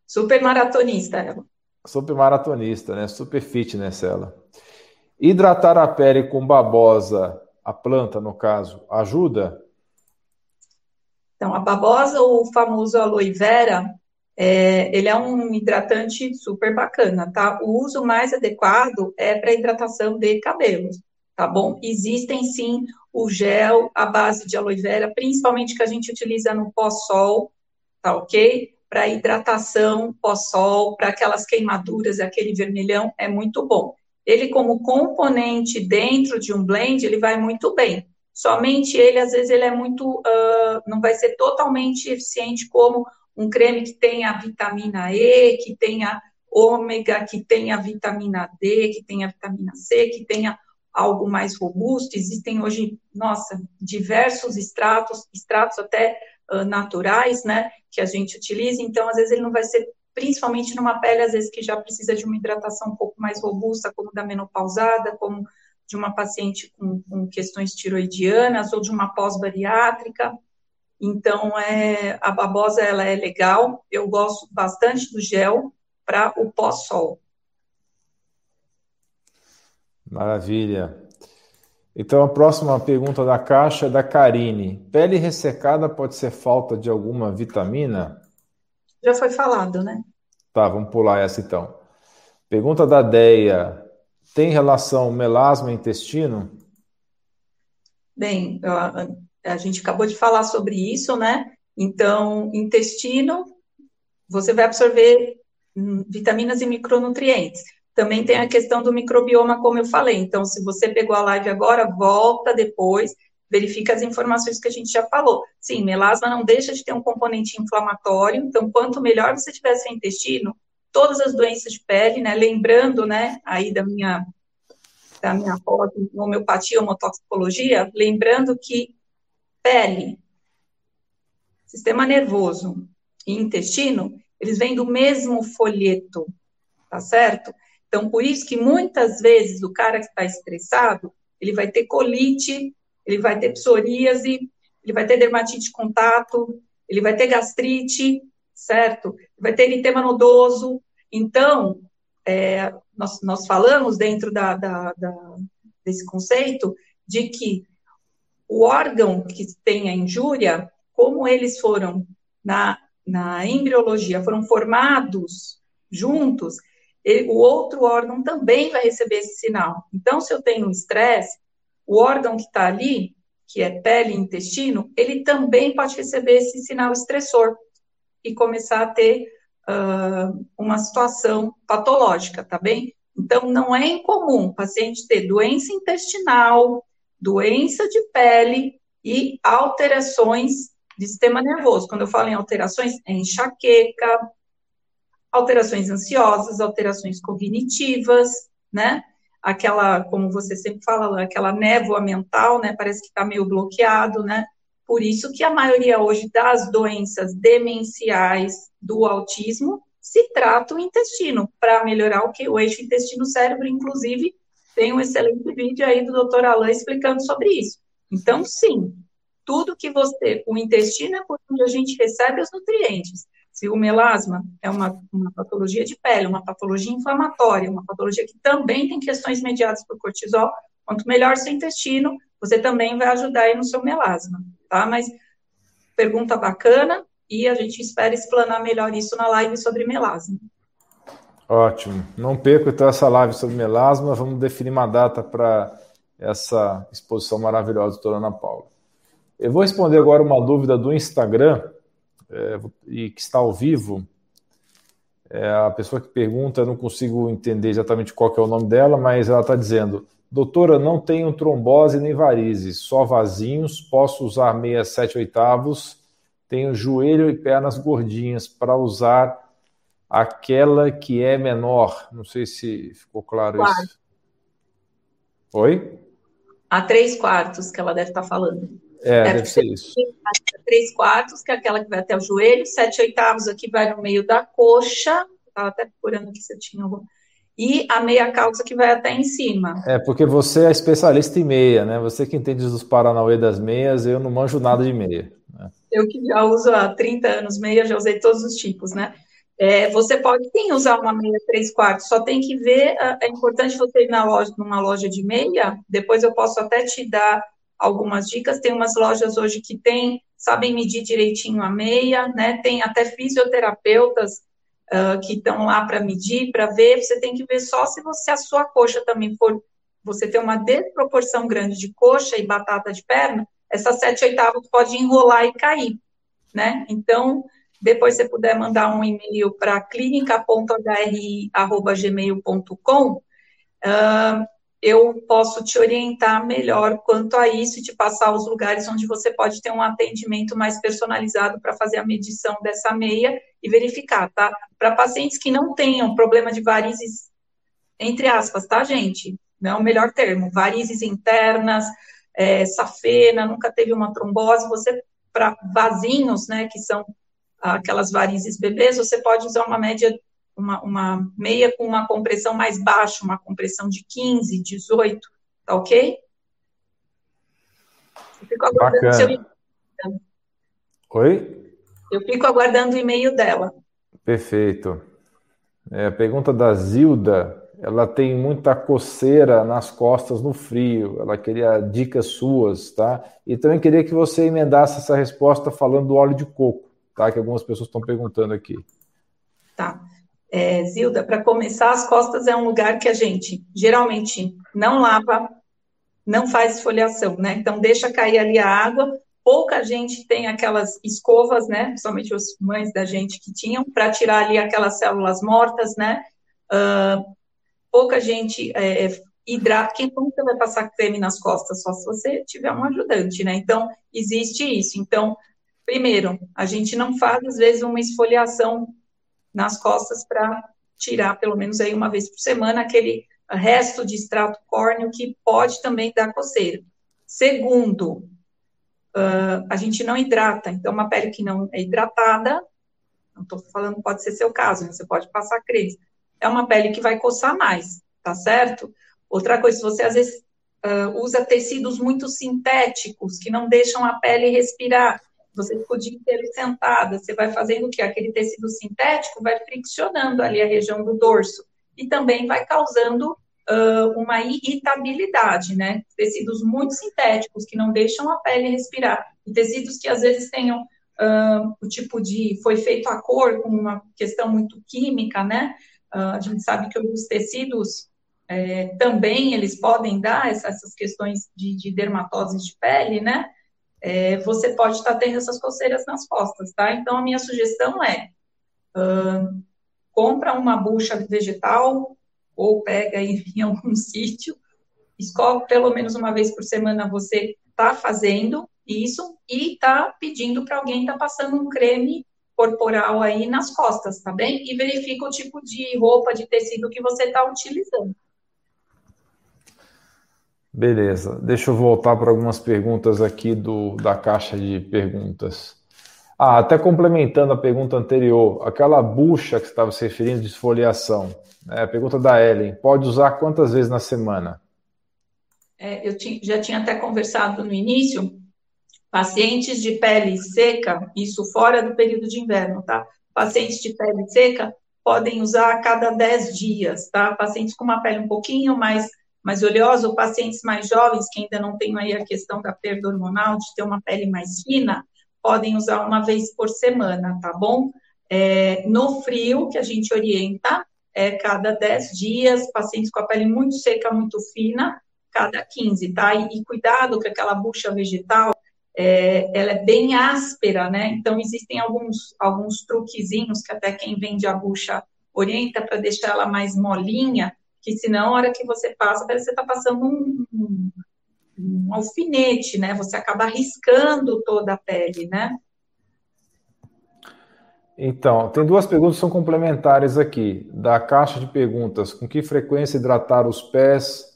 Speaker 2: Super maratonista ela.
Speaker 1: Super maratonista, né? Super fitness ela. Hidratar a pele com babosa, a planta no caso, ajuda?
Speaker 2: Então, a babosa, o famoso aloe vera, é, ele é um hidratante super bacana, tá? O uso mais adequado é para hidratação de cabelos, tá bom? Existem sim o gel à base de aloe vera, principalmente que a gente utiliza no pós-sol, tá ok? Para hidratação pós-sol, para aquelas queimaduras, aquele vermelhão, é muito bom. Ele, como componente dentro de um blend, ele vai muito bem. Somente ele, às vezes, ele é muito. Uh, não vai ser totalmente eficiente como um creme que tenha vitamina E, que tenha ômega, que tenha vitamina D, que tenha vitamina C, que tenha algo mais robusto. Existem hoje, nossa, diversos extratos, extratos até uh, naturais, né, que a gente utiliza, então às vezes ele não vai ser principalmente numa pele, às vezes, que já precisa de uma hidratação um pouco mais robusta, como da menopausada, como de uma paciente com, com questões tiroidianas ou de uma pós-bariátrica. Então, é, a babosa, ela é legal. Eu gosto bastante do gel para o pós-sol.
Speaker 1: Maravilha. Então, a próxima pergunta da caixa é da Karine. Pele ressecada pode ser falta de alguma vitamina?
Speaker 2: Já foi falado, né?
Speaker 1: Tá, vamos pular essa então. Pergunta da Deia. Tem relação melasma e intestino?
Speaker 2: Bem, a, a gente acabou de falar sobre isso, né? Então, intestino, você vai absorver hum, vitaminas e micronutrientes. Também tem a questão do microbioma, como eu falei. Então, se você pegou a live agora, volta depois, verifica as informações que a gente já falou. Sim, melasma não deixa de ter um componente inflamatório, então, quanto melhor você tiver seu intestino, todas as doenças de pele, né? Lembrando, né, aí da minha da minha homeopatia, homotoxicologia, lembrando que pele, sistema nervoso e intestino, eles vêm do mesmo folheto, tá certo? Então, por isso que muitas vezes o cara que está estressado, ele vai ter colite, ele vai ter psoríase, ele vai ter dermatite de contato, ele vai ter gastrite, certo? Vai ter eritema nodoso. Então, é, nós, nós falamos dentro da, da, da, desse conceito de que o órgão que tem a injúria, como eles foram na, na embriologia, foram formados juntos, o outro órgão também vai receber esse sinal. Então, se eu tenho um estresse, o órgão que está ali, que é pele e intestino, ele também pode receber esse sinal estressor e começar a ter uh, uma situação patológica, tá bem? Então, não é incomum o paciente ter doença intestinal, doença de pele e alterações de sistema nervoso. Quando eu falo em alterações, é enxaqueca, alterações ansiosas, alterações cognitivas, né? Aquela, como você sempre fala, aquela névoa mental, né? Parece que está meio bloqueado, né? Por isso que a maioria hoje das doenças demenciais do autismo se trata o intestino, para melhorar o que o eixo intestino-cérebro, inclusive, tem um excelente vídeo aí do Dr. Alain explicando sobre isso. Então, sim, tudo que você, o intestino é por onde a gente recebe os nutrientes. Se o melasma é uma, uma patologia de pele, uma patologia inflamatória, uma patologia que também tem questões mediadas por cortisol, quanto melhor seu intestino, você também vai ajudar aí no seu melasma, tá? Mas pergunta bacana e a gente espera explanar melhor isso na live sobre melasma.
Speaker 1: Ótimo. Não perca então essa live sobre melasma. Vamos definir uma data para essa exposição maravilhosa, doutora Ana Paula. Eu vou responder agora uma dúvida do Instagram é, e que está ao vivo, é, a pessoa que pergunta, eu não consigo entender exatamente qual é o nome dela, mas ela está dizendo: Doutora, não tenho trombose nem varizes, só vasinhos, posso usar meia sete oitavos, tenho joelho e pernas gordinhas para usar aquela que é menor. Não sei se ficou claro Quarto. isso. Oi?
Speaker 2: A três quartos que ela deve estar falando.
Speaker 1: É, deve, deve ser isso.
Speaker 2: Três quartos, que é aquela que vai até o joelho, sete oitavos aqui vai no meio da coxa. Estava até procurando aqui se eu tinha algum. E a meia calça que vai até em cima.
Speaker 1: É, porque você é especialista em meia, né? Você que entende dos Paranauê das meias, eu não manjo nada de meia. Né?
Speaker 2: Eu que já uso há 30 anos meia, já usei todos os tipos, né? É, você pode sim usar uma meia 3 quartos, só tem que ver, é importante você ir na loja, numa loja de meia, depois eu posso até te dar algumas dicas. Tem umas lojas hoje que tem, sabem medir direitinho a meia, né? Tem até fisioterapeutas uh, que estão lá para medir, para ver. Você tem que ver só se você a sua coxa também for, você tem uma desproporção grande de coxa e batata de perna, essa sete oitavos pode enrolar e cair, né? Então, depois você puder mandar um e-mail para clínica.hr@gmail.com, uh, eu posso te orientar melhor quanto a isso e te passar os lugares onde você pode ter um atendimento mais personalizado para fazer a medição dessa meia e verificar, tá? Para pacientes que não tenham problema de varizes, entre aspas, tá, gente? Não é o melhor termo, varizes internas, é, safena, nunca teve uma trombose, você, para vasinhos, né, que são aquelas varizes bebês, você pode usar uma média uma, uma meia com uma compressão mais baixa, uma compressão de 15, 18, tá ok?
Speaker 1: Eu fico aguardando Bacana. seu e-mail. Oi?
Speaker 2: Eu fico aguardando o e-mail dela.
Speaker 1: Perfeito. É, a pergunta da Zilda, ela tem muita coceira nas costas no frio. Ela queria dicas suas, tá? E também queria que você emendasse essa resposta falando do óleo de coco, tá? Que algumas pessoas estão perguntando aqui.
Speaker 2: Tá. É, Zilda, para começar, as costas é um lugar que a gente geralmente não lava, não faz esfoliação, né? Então deixa cair ali a água. Pouca gente tem aquelas escovas, né? Principalmente os mães da gente que tinham, para tirar ali aquelas células mortas, né? Uh, pouca gente é, hidrata. Quem como você vai passar creme nas costas? Só se você tiver um ajudante, né? Então, existe isso. Então, primeiro, a gente não faz, às vezes, uma esfoliação nas costas para tirar pelo menos aí uma vez por semana aquele resto de extrato córneo que pode também dar coceira. Segundo, uh, a gente não hidrata, então uma pele que não é hidratada, não estou falando, pode ser seu caso, né? você pode passar creme, é uma pele que vai coçar mais, tá certo? Outra coisa, se você às vezes uh, usa tecidos muito sintéticos que não deixam a pele respirar, você ficou o dia inteiro sentada, você vai fazendo o que? Aquele tecido sintético vai friccionando ali a região do dorso e também vai causando uh, uma irritabilidade, né? Tecidos muito sintéticos que não deixam a pele respirar e tecidos que às vezes tenham uh, o tipo de foi feito a cor com uma questão muito química, né? Uh, a gente sabe que os tecidos é, também eles podem dar essas questões de, de dermatoses de pele, né? É, você pode estar tendo essas coceiras nas costas, tá? Então, a minha sugestão é, uh, compra uma bucha vegetal, ou pega em, (laughs) em algum sítio, escova pelo menos uma vez por semana, você está fazendo isso, e está pedindo para alguém tá passando um creme corporal aí nas costas, tá bem? E verifica o tipo de roupa, de tecido que você está utilizando.
Speaker 1: Beleza, deixa eu voltar para algumas perguntas aqui do, da caixa de perguntas. Ah, até complementando a pergunta anterior, aquela bucha que você estava se referindo de esfoliação, né, a pergunta da Ellen, pode usar quantas vezes na semana?
Speaker 2: É, eu já tinha até conversado no início, pacientes de pele seca, isso fora do período de inverno, tá? Pacientes de pele seca podem usar a cada 10 dias, tá? Pacientes com uma pele um pouquinho mais mais oleosa, ou pacientes mais jovens, que ainda não têm aí a questão da perda hormonal, de ter uma pele mais fina, podem usar uma vez por semana, tá bom? É, no frio, que a gente orienta, é cada 10 dias, pacientes com a pele muito seca, muito fina, cada 15, tá? E, e cuidado com aquela bucha vegetal, é, ela é bem áspera, né? Então, existem alguns, alguns truquezinhos que até quem vende a bucha orienta para deixar ela mais molinha, que senão, a hora que você passa, parece que você está passando um, um, um alfinete, né? Você acaba riscando toda a pele, né?
Speaker 1: Então, tem duas perguntas que são complementares aqui. Da caixa de perguntas, com que frequência hidratar os pés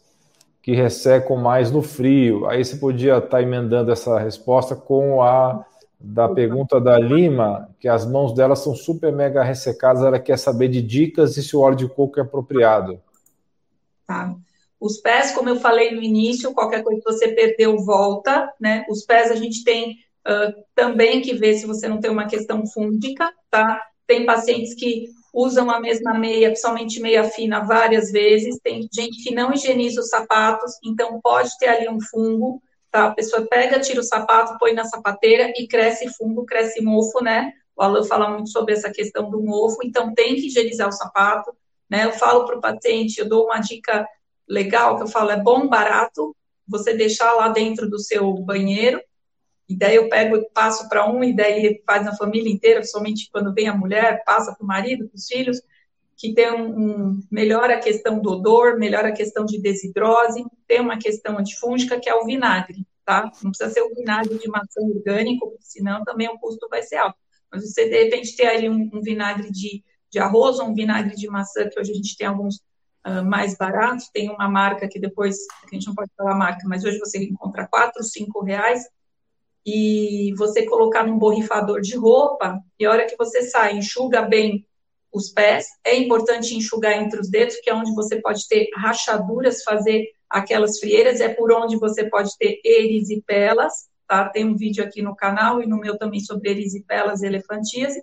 Speaker 1: que ressecam mais no frio? Aí você podia estar tá emendando essa resposta com a da pergunta da Lima, que as mãos dela são super mega ressecadas, ela quer saber de dicas e se o óleo de coco é apropriado.
Speaker 2: Tá. Os pés, como eu falei no início, qualquer coisa que você perdeu, volta, né? Os pés a gente tem uh, também que ver se você não tem uma questão fúngica, tá? Tem pacientes que usam a mesma meia, principalmente meia fina, várias vezes. Tem gente que não higieniza os sapatos, então pode ter ali um fungo, tá? A pessoa pega, tira o sapato, põe na sapateira e cresce fungo, cresce mofo, né? O Alan fala muito sobre essa questão do mofo, então tem que higienizar o sapato, né? Eu falo para o paciente, eu dou uma dica legal, que eu falo, é bom, barato, você deixar lá dentro do seu banheiro, e daí eu pego passo para um, e daí faz na família inteira, somente quando vem a mulher, passa para o marido, para os filhos, que tem um, um, melhora a questão do odor, melhora a questão de desidrose, tem uma questão antifúngica que é o vinagre, tá? Não precisa ser o vinagre de maçã orgânico, senão também o custo vai ser alto. Mas você, de repente, ter ali um, um vinagre de, de arroz ou um vinagre de maçã, que hoje a gente tem alguns uh, mais baratos, tem uma marca que depois, que a gente não pode falar marca, mas hoje você encontra 4, 5 reais, e você colocar num borrifador de roupa, e a hora que você sai, enxuga bem os pés. É importante enxugar entre os dedos, que é onde você pode ter rachaduras, fazer aquelas frieiras, é por onde você pode ter erisipelas, tá? Tem um vídeo aqui no canal e no meu também sobre erisipelas e elefantíase.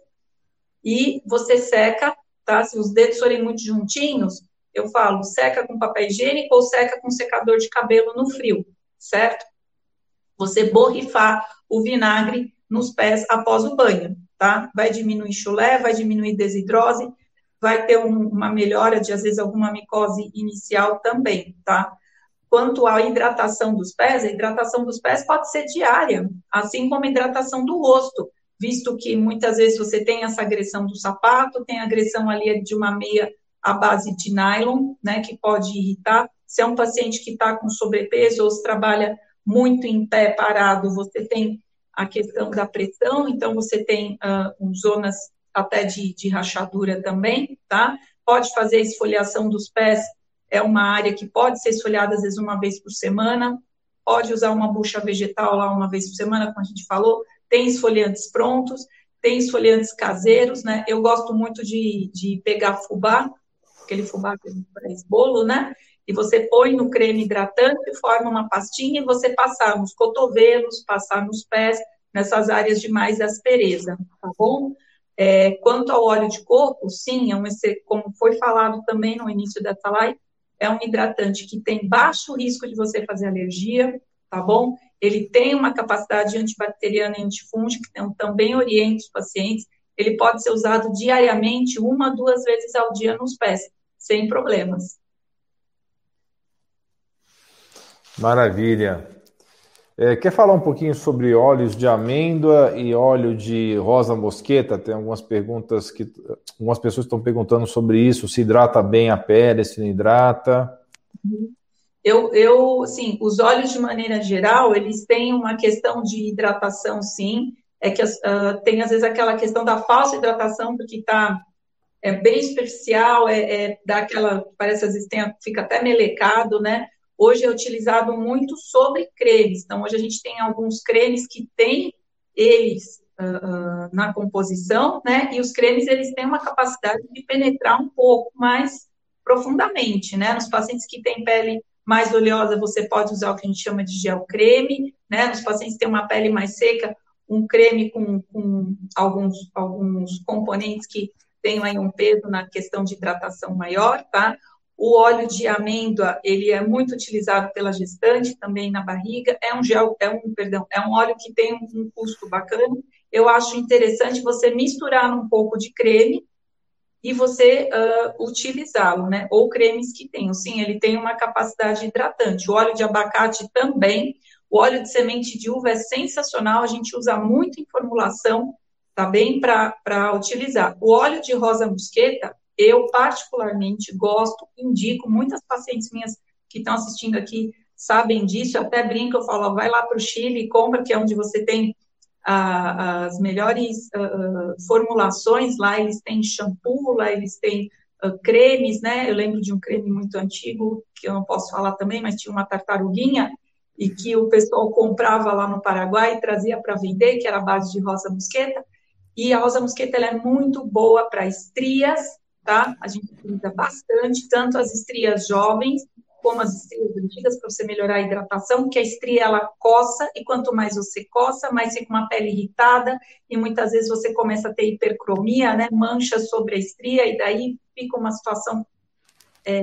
Speaker 2: E você seca, tá? Se os dedos forem muito juntinhos, eu falo, seca com papel higiênico ou seca com secador de cabelo no frio, certo? você borrifar o vinagre nos pés após o banho, tá? Vai diminuir chulé, vai diminuir desidrose, vai ter um, uma melhora de, às vezes, alguma micose inicial também, tá? Quanto à hidratação dos pés, a hidratação dos pés pode ser diária, assim como a hidratação do rosto, visto que muitas vezes você tem essa agressão do sapato, tem agressão ali de uma meia à base de nylon, né, que pode irritar. Se é um paciente que está com sobrepeso ou se trabalha muito em pé, parado, você tem a questão da pressão, então você tem uh, zonas até de, de rachadura também, tá? Pode fazer esfoliação dos pés, é uma área que pode ser esfoliada às vezes uma vez por semana, pode usar uma bucha vegetal lá uma vez por semana, como a gente falou, tem esfoliantes prontos, tem esfoliantes caseiros, né? Eu gosto muito de, de pegar fubá, aquele fubá que faz bolo, né? e você põe no creme hidratante, forma uma pastinha e você passar nos cotovelos, passar nos pés, nessas áreas de mais aspereza, tá bom? É, quanto ao óleo de coco, sim, é um, como foi falado também no início dessa live, é um hidratante que tem baixo risco de você fazer alergia, tá bom? Ele tem uma capacidade antibacteriana e antifúngica, então também orienta os pacientes. Ele pode ser usado diariamente, uma, duas vezes ao dia nos pés, sem problemas.
Speaker 1: Maravilha. É, quer falar um pouquinho sobre óleos de amêndoa e óleo de rosa mosqueta? Tem algumas perguntas que algumas pessoas estão perguntando sobre isso, se hidrata bem a pele, se não hidrata.
Speaker 2: Eu, eu, sim, os óleos de maneira geral, eles têm uma questão de hidratação, sim. É que uh, tem às vezes aquela questão da falsa hidratação, porque está é bem superficial, é, é dá aquela, parece às vezes tem, fica até melecado, né? hoje é utilizado muito sobre cremes. Então, hoje a gente tem alguns cremes que têm eles uh, uh, na composição, né? E os cremes, eles têm uma capacidade de penetrar um pouco mais profundamente, né? Nos pacientes que têm pele mais oleosa, você pode usar o que a gente chama de gel creme, né? Nos pacientes que têm uma pele mais seca, um creme com, com alguns, alguns componentes que tenham aí um peso na questão de hidratação maior, tá? O óleo de amêndoa, ele é muito utilizado pela gestante, também na barriga. É um gel, é um, perdão, é um óleo que tem um custo bacana. Eu acho interessante você misturar um pouco de creme e você uh, utilizá-lo, né? Ou cremes que tenham. Sim, ele tem uma capacidade hidratante. O óleo de abacate também. O óleo de semente de uva é sensacional. A gente usa muito em formulação, tá bem? Para utilizar. O óleo de rosa mosqueta, Eu, particularmente, gosto, indico, muitas pacientes minhas que estão assistindo aqui sabem disso, até brinco, eu falo, vai lá para o Chile e compra, que é onde você tem ah, as melhores ah, formulações, lá eles têm shampoo, lá eles têm uh, cremes, né? Eu lembro de um creme muito antigo, que eu não posso falar também, mas tinha uma tartaruguinha, e que o pessoal comprava lá no Paraguai e trazia para vender, que era a base de rosa mosqueta. E a rosa mosqueta ela é muito boa para estrias, tá? A gente utiliza bastante, tanto as estrias jovens como as estrias antigas, para você melhorar a hidratação, porque a estria ela coça, e quanto mais você coça, mais fica uma pele irritada, e muitas vezes você começa a ter hipercromia, né? Mancha sobre a estria, e daí fica uma situação é,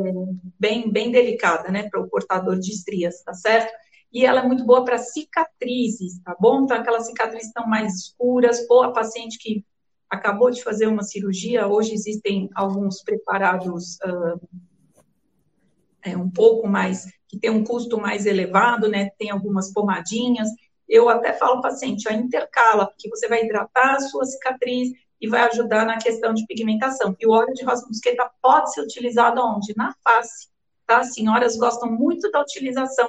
Speaker 2: bem, bem delicada, né, para o portador de estrias, tá certo? E ela é muito boa para cicatrizes, tá bom? Então, aquelas cicatrizes estão mais escuras, ou a paciente que acabou de fazer uma cirurgia, hoje existem alguns preparados uh, é, um pouco mais, que tem um custo mais elevado, né? Tem algumas pomadinhas. Eu até falo ao paciente, ó, intercala, porque você vai hidratar a sua cicatriz e vai ajudar na questão de pigmentação. E o óleo de rosa mosqueta pode ser utilizado onde? Na face, tá? As senhoras gostam muito da utilização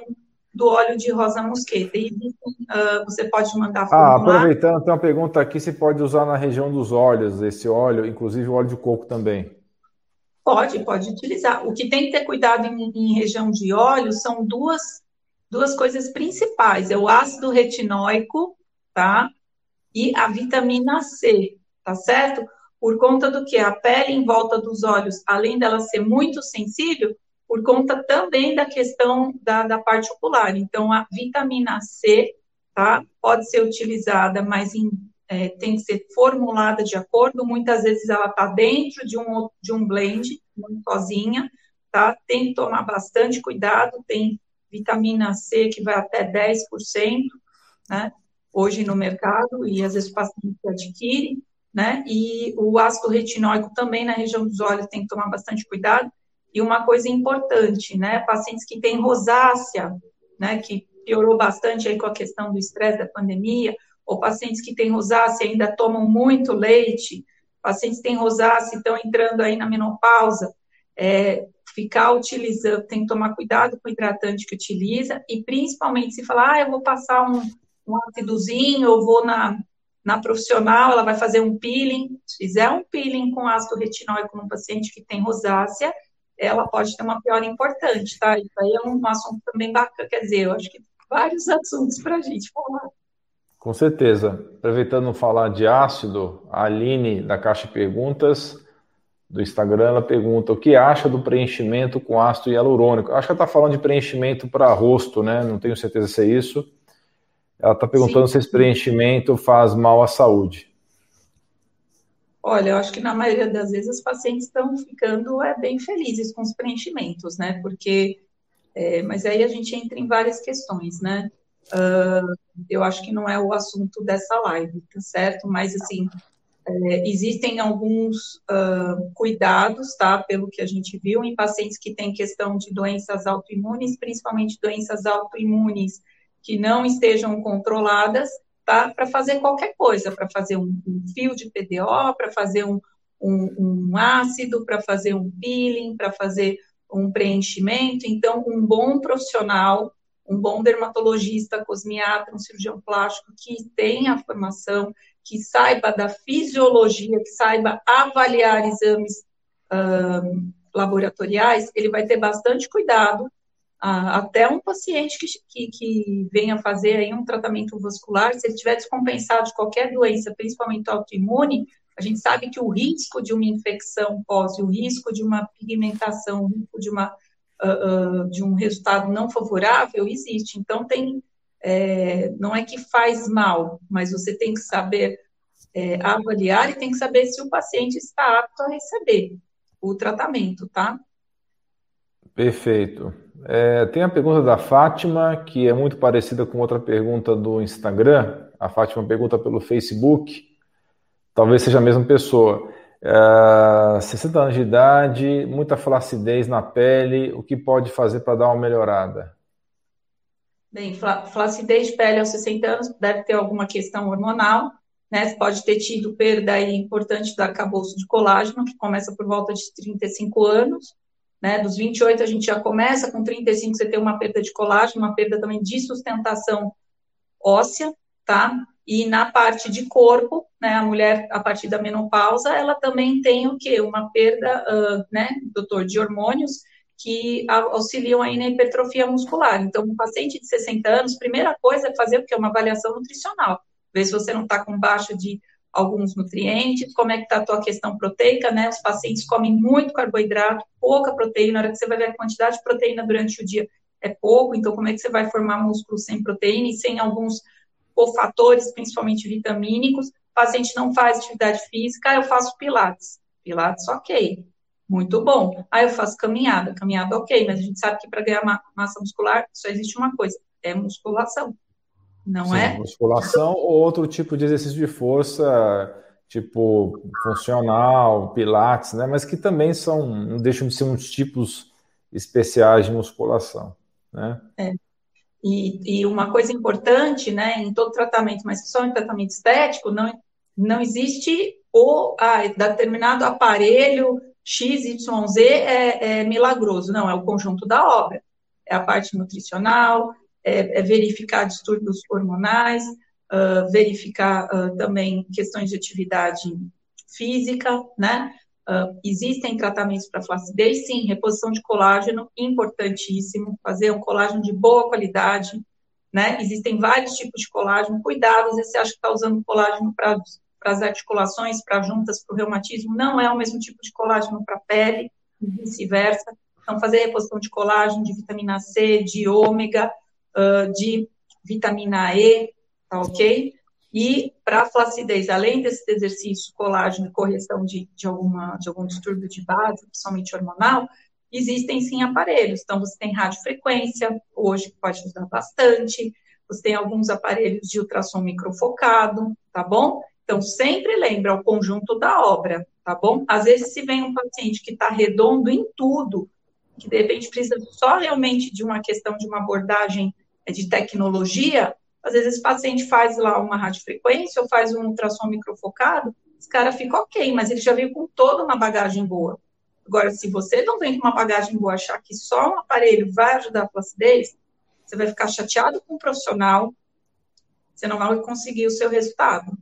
Speaker 2: do óleo de rosa mosqueta. E uh, você pode mandar
Speaker 1: Ah, aproveitando, tem uma pergunta aqui, se pode usar na região dos olhos esse óleo, inclusive o óleo de coco também.
Speaker 2: Pode, pode utilizar. O que tem que ter cuidado em, em região de óleo são duas, duas coisas principais. É o ácido retinóico, tá? E a vitamina C tá certo? Por conta do que a pele em volta dos olhos, além dela ser muito sensível, por conta também da questão da, da parte ocular. Então, a vitamina C, tá? Pode ser utilizada, mas em, é, tem que ser formulada de acordo. Muitas vezes ela está dentro de um, de um blend, sozinha, tá? Tem que tomar bastante cuidado. Tem vitamina C que vai até 10%, né? Hoje no mercado, e às vezes o paciente adquire né? E o ácido retinóico também na região dos olhos tem que tomar bastante cuidado. E uma coisa importante, né? Pacientes que têm rosácea, né? Que piorou bastante aí com a questão do estresse da pandemia, ou pacientes que têm rosácea ainda tomam muito leite, pacientes que têm rosácea estão entrando aí na menopausa, é, ficar utilizando, tem que tomar cuidado com o hidratante que utiliza, e principalmente se falar, ah, eu vou passar um, um ácidozinho, eu vou na, na profissional, ela vai fazer um peeling. Se fizer um peeling com ácido retinóico no paciente que tem rosácea, ela pode ter uma piora importante, tá? Isso aí é um assunto também bacana, quer dizer, eu acho que vários (laughs) assuntos para a gente falar.
Speaker 1: Com certeza. Aproveitando falar de ácido, a Aline, da Caixa de Perguntas, do Instagram, ela pergunta o que acha do preenchimento com ácido hialurônico. Acho que ela está falando de preenchimento para rosto, né? Não tenho certeza se é isso. Ela está perguntando Sim. se esse preenchimento faz mal à saúde.
Speaker 2: Olha, eu acho que na maioria das vezes os pacientes estão ficando é, bem felizes com os preenchimentos, né? Porque, é, mas aí a gente entra em várias questões, né? Uh, eu acho que não é o assunto dessa live, tá certo? Mas, assim, é, existem alguns uh, cuidados, tá? Pelo que a gente viu em pacientes que têm questão de doenças autoimunes, principalmente doenças autoimunes que não estejam controladas, tá? Para fazer qualquer coisa, para fazer um, um, fio de PDO, para fazer um, um, um ácido, para fazer um peeling, para fazer um preenchimento. Então, um bom profissional, um bom dermatologista, cosmiatra, um cirurgião plástico que tenha a formação, que saiba da fisiologia, que saiba avaliar exames um, laboratoriais, ele vai ter bastante cuidado até um paciente que, que, que, venha fazer aí um tratamento vascular, se ele estiver descompensado de qualquer doença, principalmente autoimune, a gente sabe que o risco de uma infecção pós, o risco de uma pigmentação, o risco de, uma, uh, de um resultado não favorável existe. Então, tem, é, não é que faz mal, mas você tem que saber é, avaliar e tem que saber se o paciente está apto a receber o tratamento, tá?
Speaker 1: Perfeito. É, tem a pergunta da Fátima, que é muito parecida com outra pergunta do Instagram. A Fátima pergunta pelo Facebook. Talvez seja a mesma pessoa. É, 60 anos de idade, muita flacidez na pele, o que pode fazer para dar uma melhorada?
Speaker 2: Bem, flacidez de pele aos 60 anos deve ter alguma questão hormonal, né? Você pode ter tido perda aí importante do arcabouço de colágeno, que começa por volta de 35 anos, né? Dos 28 a gente já começa, com 35 você tem uma perda de colágeno, uma perda também de sustentação óssea, tá? E na parte de corpo, né, a mulher, a partir da menopausa, ela também tem o quê? Uma perda, uh, né, doutor, de hormônios que auxiliam aí na hipertrofia muscular. Então, um paciente de 60 anos, primeira coisa é fazer o quê? Uma avaliação nutricional. Ver se você não está com baixo de alguns nutrientes, como é que está a tua questão proteica, né? Os pacientes comem muito carboidrato, pouca proteína, na hora que você vai ver a quantidade de proteína durante o dia é pouco, então como é que você vai formar músculo sem proteína e sem alguns cofatores, principalmente vitamínicos? O paciente não faz atividade física, eu faço pilates. Pilates, ok. Muito bom. Aí eu faço caminhada. Caminhada, ok, mas a gente sabe que para ganhar massa muscular só existe uma coisa: é musculação. Não Sim, é?
Speaker 1: Musculação ou outro tipo de exercício de força, tipo funcional, pilates, né? Mas que também são, não deixam de ser uns tipos especiais de musculação, né?
Speaker 2: É. E, e, uma coisa importante, né, em todo tratamento, mas só em tratamento estético, não, não existe o ah, determinado aparelho XYZ é, é milagroso, não, é o conjunto da obra. É a parte nutricional, é, é verificar distúrbios hormonais, uh, verificar uh, também questões de atividade física, né? Uh, existem tratamentos para flacidez, sim, reposição de colágeno, importantíssimo, fazer um colágeno de boa qualidade, né? Existem vários tipos de colágeno, cuidado, às vezes você acha que está usando colágeno para as articulações, para juntas, para o reumatismo, não é o mesmo tipo de colágeno para a pele, e vice-versa. Então, fazer reposição de colágeno, de vitamina C, de ômega, uh, de vitamina E, tá ok? E para flacidez, além desse exercício colágeno e correção de, de, alguma, de algum distúrbio de base, principalmente hormonal, existem sim aparelhos. Então, você tem radiofrequência, hoje que pode ajudar bastante. Você tem alguns aparelhos de ultrassom microfocado, tá bom? Então, sempre lembra o conjunto da obra, tá bom? Às vezes, se vem um paciente que está redondo em tudo, que de repente precisa só realmente de uma questão de uma abordagem é de tecnologia, às vezes esse paciente faz lá uma radiofrequência ou faz um ultrassom microfocado, esse cara fica ok, mas ele já veio com toda uma bagagem boa. Agora, se você não vem com uma bagagem boa, achar que só um aparelho vai ajudar a flacidez, você vai ficar chateado com o profissional, você não vai conseguir o seu resultado.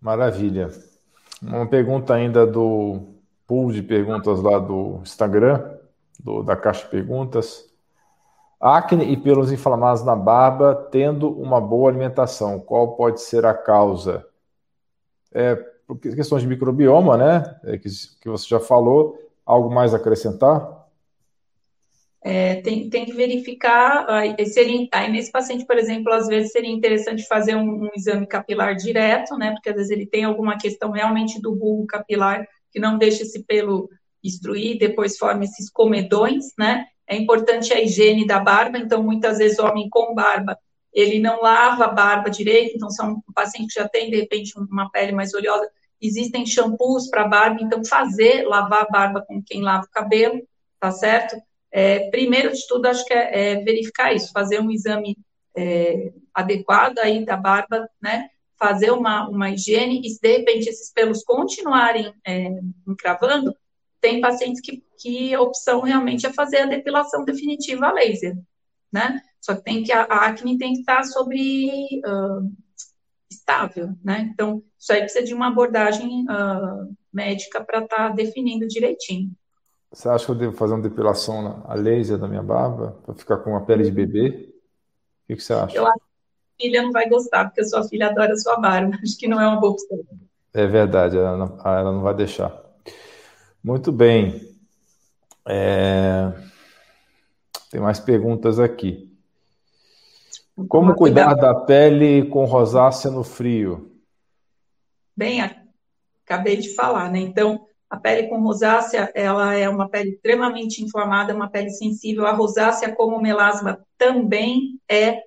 Speaker 1: Maravilha. Uma pergunta ainda do pool de perguntas lá do Instagram, do, da Caixa de Perguntas. Acne e pelos inflamados na barba, tendo uma boa alimentação. Qual pode ser a causa? É, por questões de microbioma, né? É, que, que você já falou. Algo mais a acrescentar?
Speaker 2: É, tem, tem que verificar. Seria, aí nesse paciente, por exemplo, às vezes seria interessante fazer um, um, exame capilar direto, né? Porque às vezes ele tem alguma questão realmente do bulbo capilar que não deixa esse pelo destruir, depois forma esses comedões, né? É importante a higiene da barba, então muitas vezes o homem com barba, ele não lava a barba direito, então se é um paciente que já tem, de repente, uma pele mais oleosa, existem shampoos para barba, então fazer, lavar a barba com quem lava o cabelo, tá certo? É, primeiro de tudo, acho que é, é verificar isso, fazer um exame é, adequado aí da barba, né? Fazer uma, uma higiene e se de repente esses pelos continuarem é, encravando, tem pacientes que, que a opção realmente é fazer a depilação definitiva a laser, né? Só que tem que a, a acne tem que estar sobre uh, estável, né? Então, isso aí precisa de uma abordagem uh, médica para estar tá definindo direitinho.
Speaker 1: Você acha que eu devo fazer uma depilação a laser da minha barba para ficar com uma pele de bebê? O que, que você acha?
Speaker 2: Eu acho que a filha não vai gostar, porque a sua filha adora a sua barba. (laughs) Acho que não é uma boa opção.
Speaker 1: É verdade, ela não, ela não vai deixar. Muito bem. É... Tem mais perguntas aqui. Como cuidar da pele com rosácea no frio?
Speaker 2: Bem, acabei de falar, né? Então, a pele com rosácea, ela é uma pele extremamente inflamada, uma pele sensível. A rosácea, como melasma, também é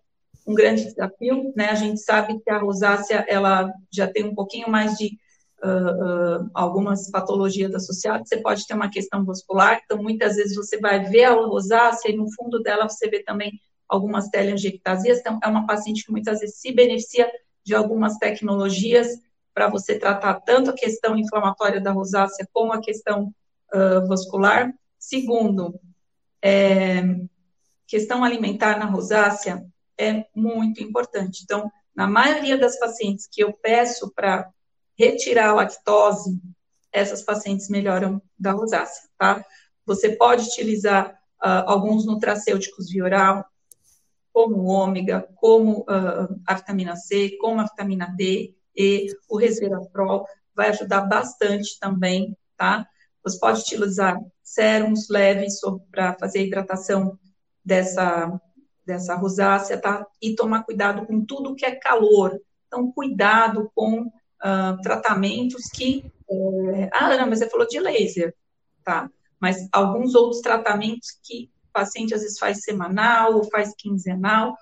Speaker 2: um grande desafio, né? A gente sabe que a rosácea, ela já tem um pouquinho mais de uh, uh, algumas patologias associadas, você pode ter uma questão vascular, então muitas vezes você vai ver a rosácea e no fundo dela você vê também algumas telangiectasias, então é uma paciente que muitas vezes se beneficia de algumas tecnologias para você tratar tanto a questão inflamatória da rosácea como a questão uh, vascular. Segundo, é, questão alimentar na rosácea é muito importante. Então, na maioria das pacientes que eu peço para retirar a lactose, essas pacientes melhoram da rosácea, tá? Você pode utilizar uh, alguns nutracêuticos via oral, como ômega, como uh, a vitamina C, como a vitamina D, e o resveratrol, vai ajudar bastante também, tá? Você pode utilizar sérums leves para fazer a hidratação dessa, dessa rosácea, tá? E tomar cuidado com tudo que é calor. Então, cuidado com uh, tratamentos que. É... Ah, Ana, mas você falou de laser, tá? Mas alguns outros tratamentos que o paciente às vezes faz semanal ou faz quinzenal,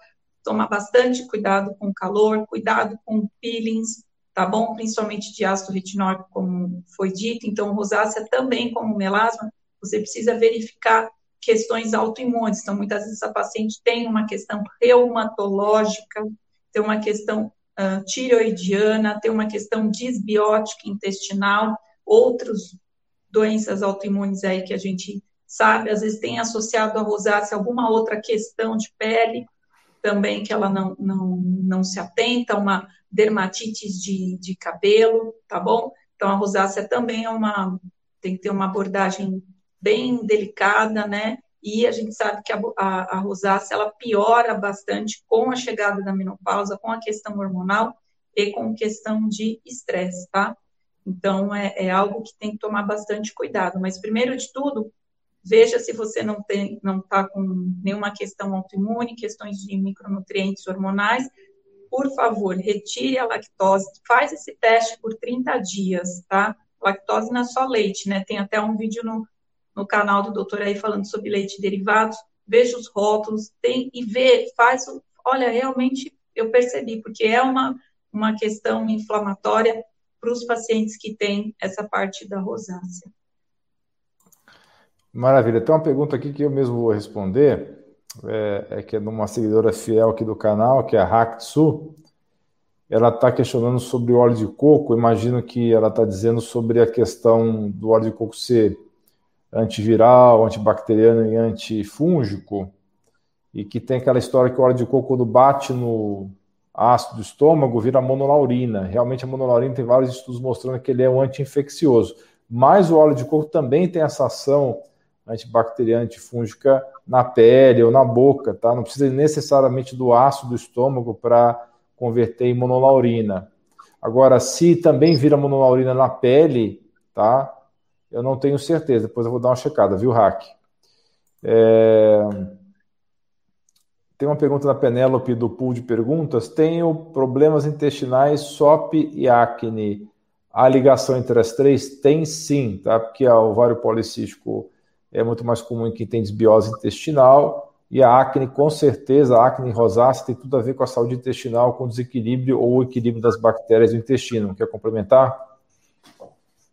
Speaker 2: tomar bastante cuidado com o calor, cuidado com peelings, tá bom? Principalmente de ácido retinóico, como foi dito. Então, rosácea também, como melasma, você precisa verificar questões autoimunes. Então, muitas vezes a paciente tem uma questão reumatológica, tem uma questão uh, tireoidiana, tem uma questão disbiótica intestinal, outras doenças autoimunes aí que a gente sabe, às vezes tem associado a rosácea alguma outra questão de pele também que ela não, não, não se atenta, uma dermatites de, de cabelo, tá bom? Então, a rosácea também é uma, tem que ter uma abordagem bem delicada, né? E a gente sabe que a, a, a rosácea, ela piora bastante com a chegada da menopausa, com a questão hormonal e com questão de estresse, tá? Então, é, é algo que tem que tomar bastante cuidado. Mas, primeiro de tudo, veja se você não tem, não está com nenhuma questão autoimune, questões de micronutrientes hormonais, por favor, retire a lactose, faz esse teste por 30 dias, tá? Lactose não é só leite, né? Tem até um vídeo no, no canal do doutor aí falando sobre leite e derivados. Veja os rótulos, tem e vê, faz. Olha, realmente eu percebi, porque é uma, uma questão inflamatória para os pacientes que têm essa parte da rosácea.
Speaker 1: Maravilha. Tem uma pergunta aqui que eu mesmo vou responder é, é que é de uma seguidora fiel aqui do canal, que é a Haktsu. Ela está questionando sobre o óleo de coco. Imagino que ela está dizendo sobre a questão do óleo de coco ser antiviral, antibacteriano e antifúngico, e que tem aquela história que o óleo de coco, quando bate no ácido do estômago, vira monolaurina. Realmente a monolaurina tem vários estudos mostrando que ele é um anti-infeccioso. Mas o óleo de coco também tem essa ação antibacteriana, antifúngica na pele ou na boca, tá? Não precisa necessariamente do ácido do estômago para converter em monolaurina. Agora, se também vira monolaurina na pele, tá? Eu não tenho certeza, depois eu vou dar uma checada, viu, Hack? É... Tem uma pergunta da Penélope do pool de perguntas. Tenho problemas intestinais, SOP e acne. A ligação entre as três tem sim, tá? Porque o ovário policístico é muito mais comum em quem tem desbiose intestinal, e a acne, com certeza, a acne rosácea tem tudo a ver com a saúde intestinal, com desequilíbrio ou equilíbrio das bactérias do intestino. Quer complementar?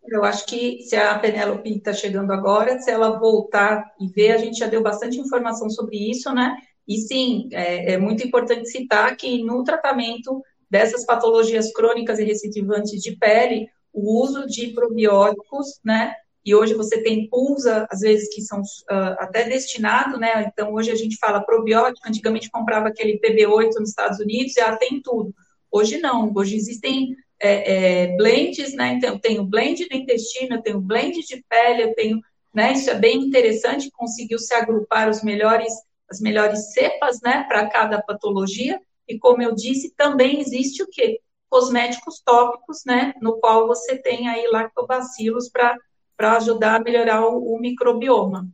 Speaker 2: Eu acho que se a Penélope está chegando agora, se ela voltar e ver, a gente já deu bastante informação sobre isso, né? E sim, é, é muito importante citar que no tratamento dessas patologias crônicas e recidivantes de pele, o uso de probióticos, né, e hoje você tem pulsa, às vezes, que são uh, até destinados, né? Então, hoje a gente fala probiótico, antigamente comprava aquele PB8 nos Estados Unidos, já tem tudo. Hoje não, hoje existem é, é, blends, né? Então, eu tenho blend do intestino, eu tenho blend de pele, eu tenho, né? Isso é bem interessante, conseguiu se agrupar os melhores, as melhores cepas, né? Para cada patologia. E como eu disse, também existe o quê? Cosméticos tópicos, né? No qual você tem aí lactobacilos para para ajudar a melhorar o, o, microbioma.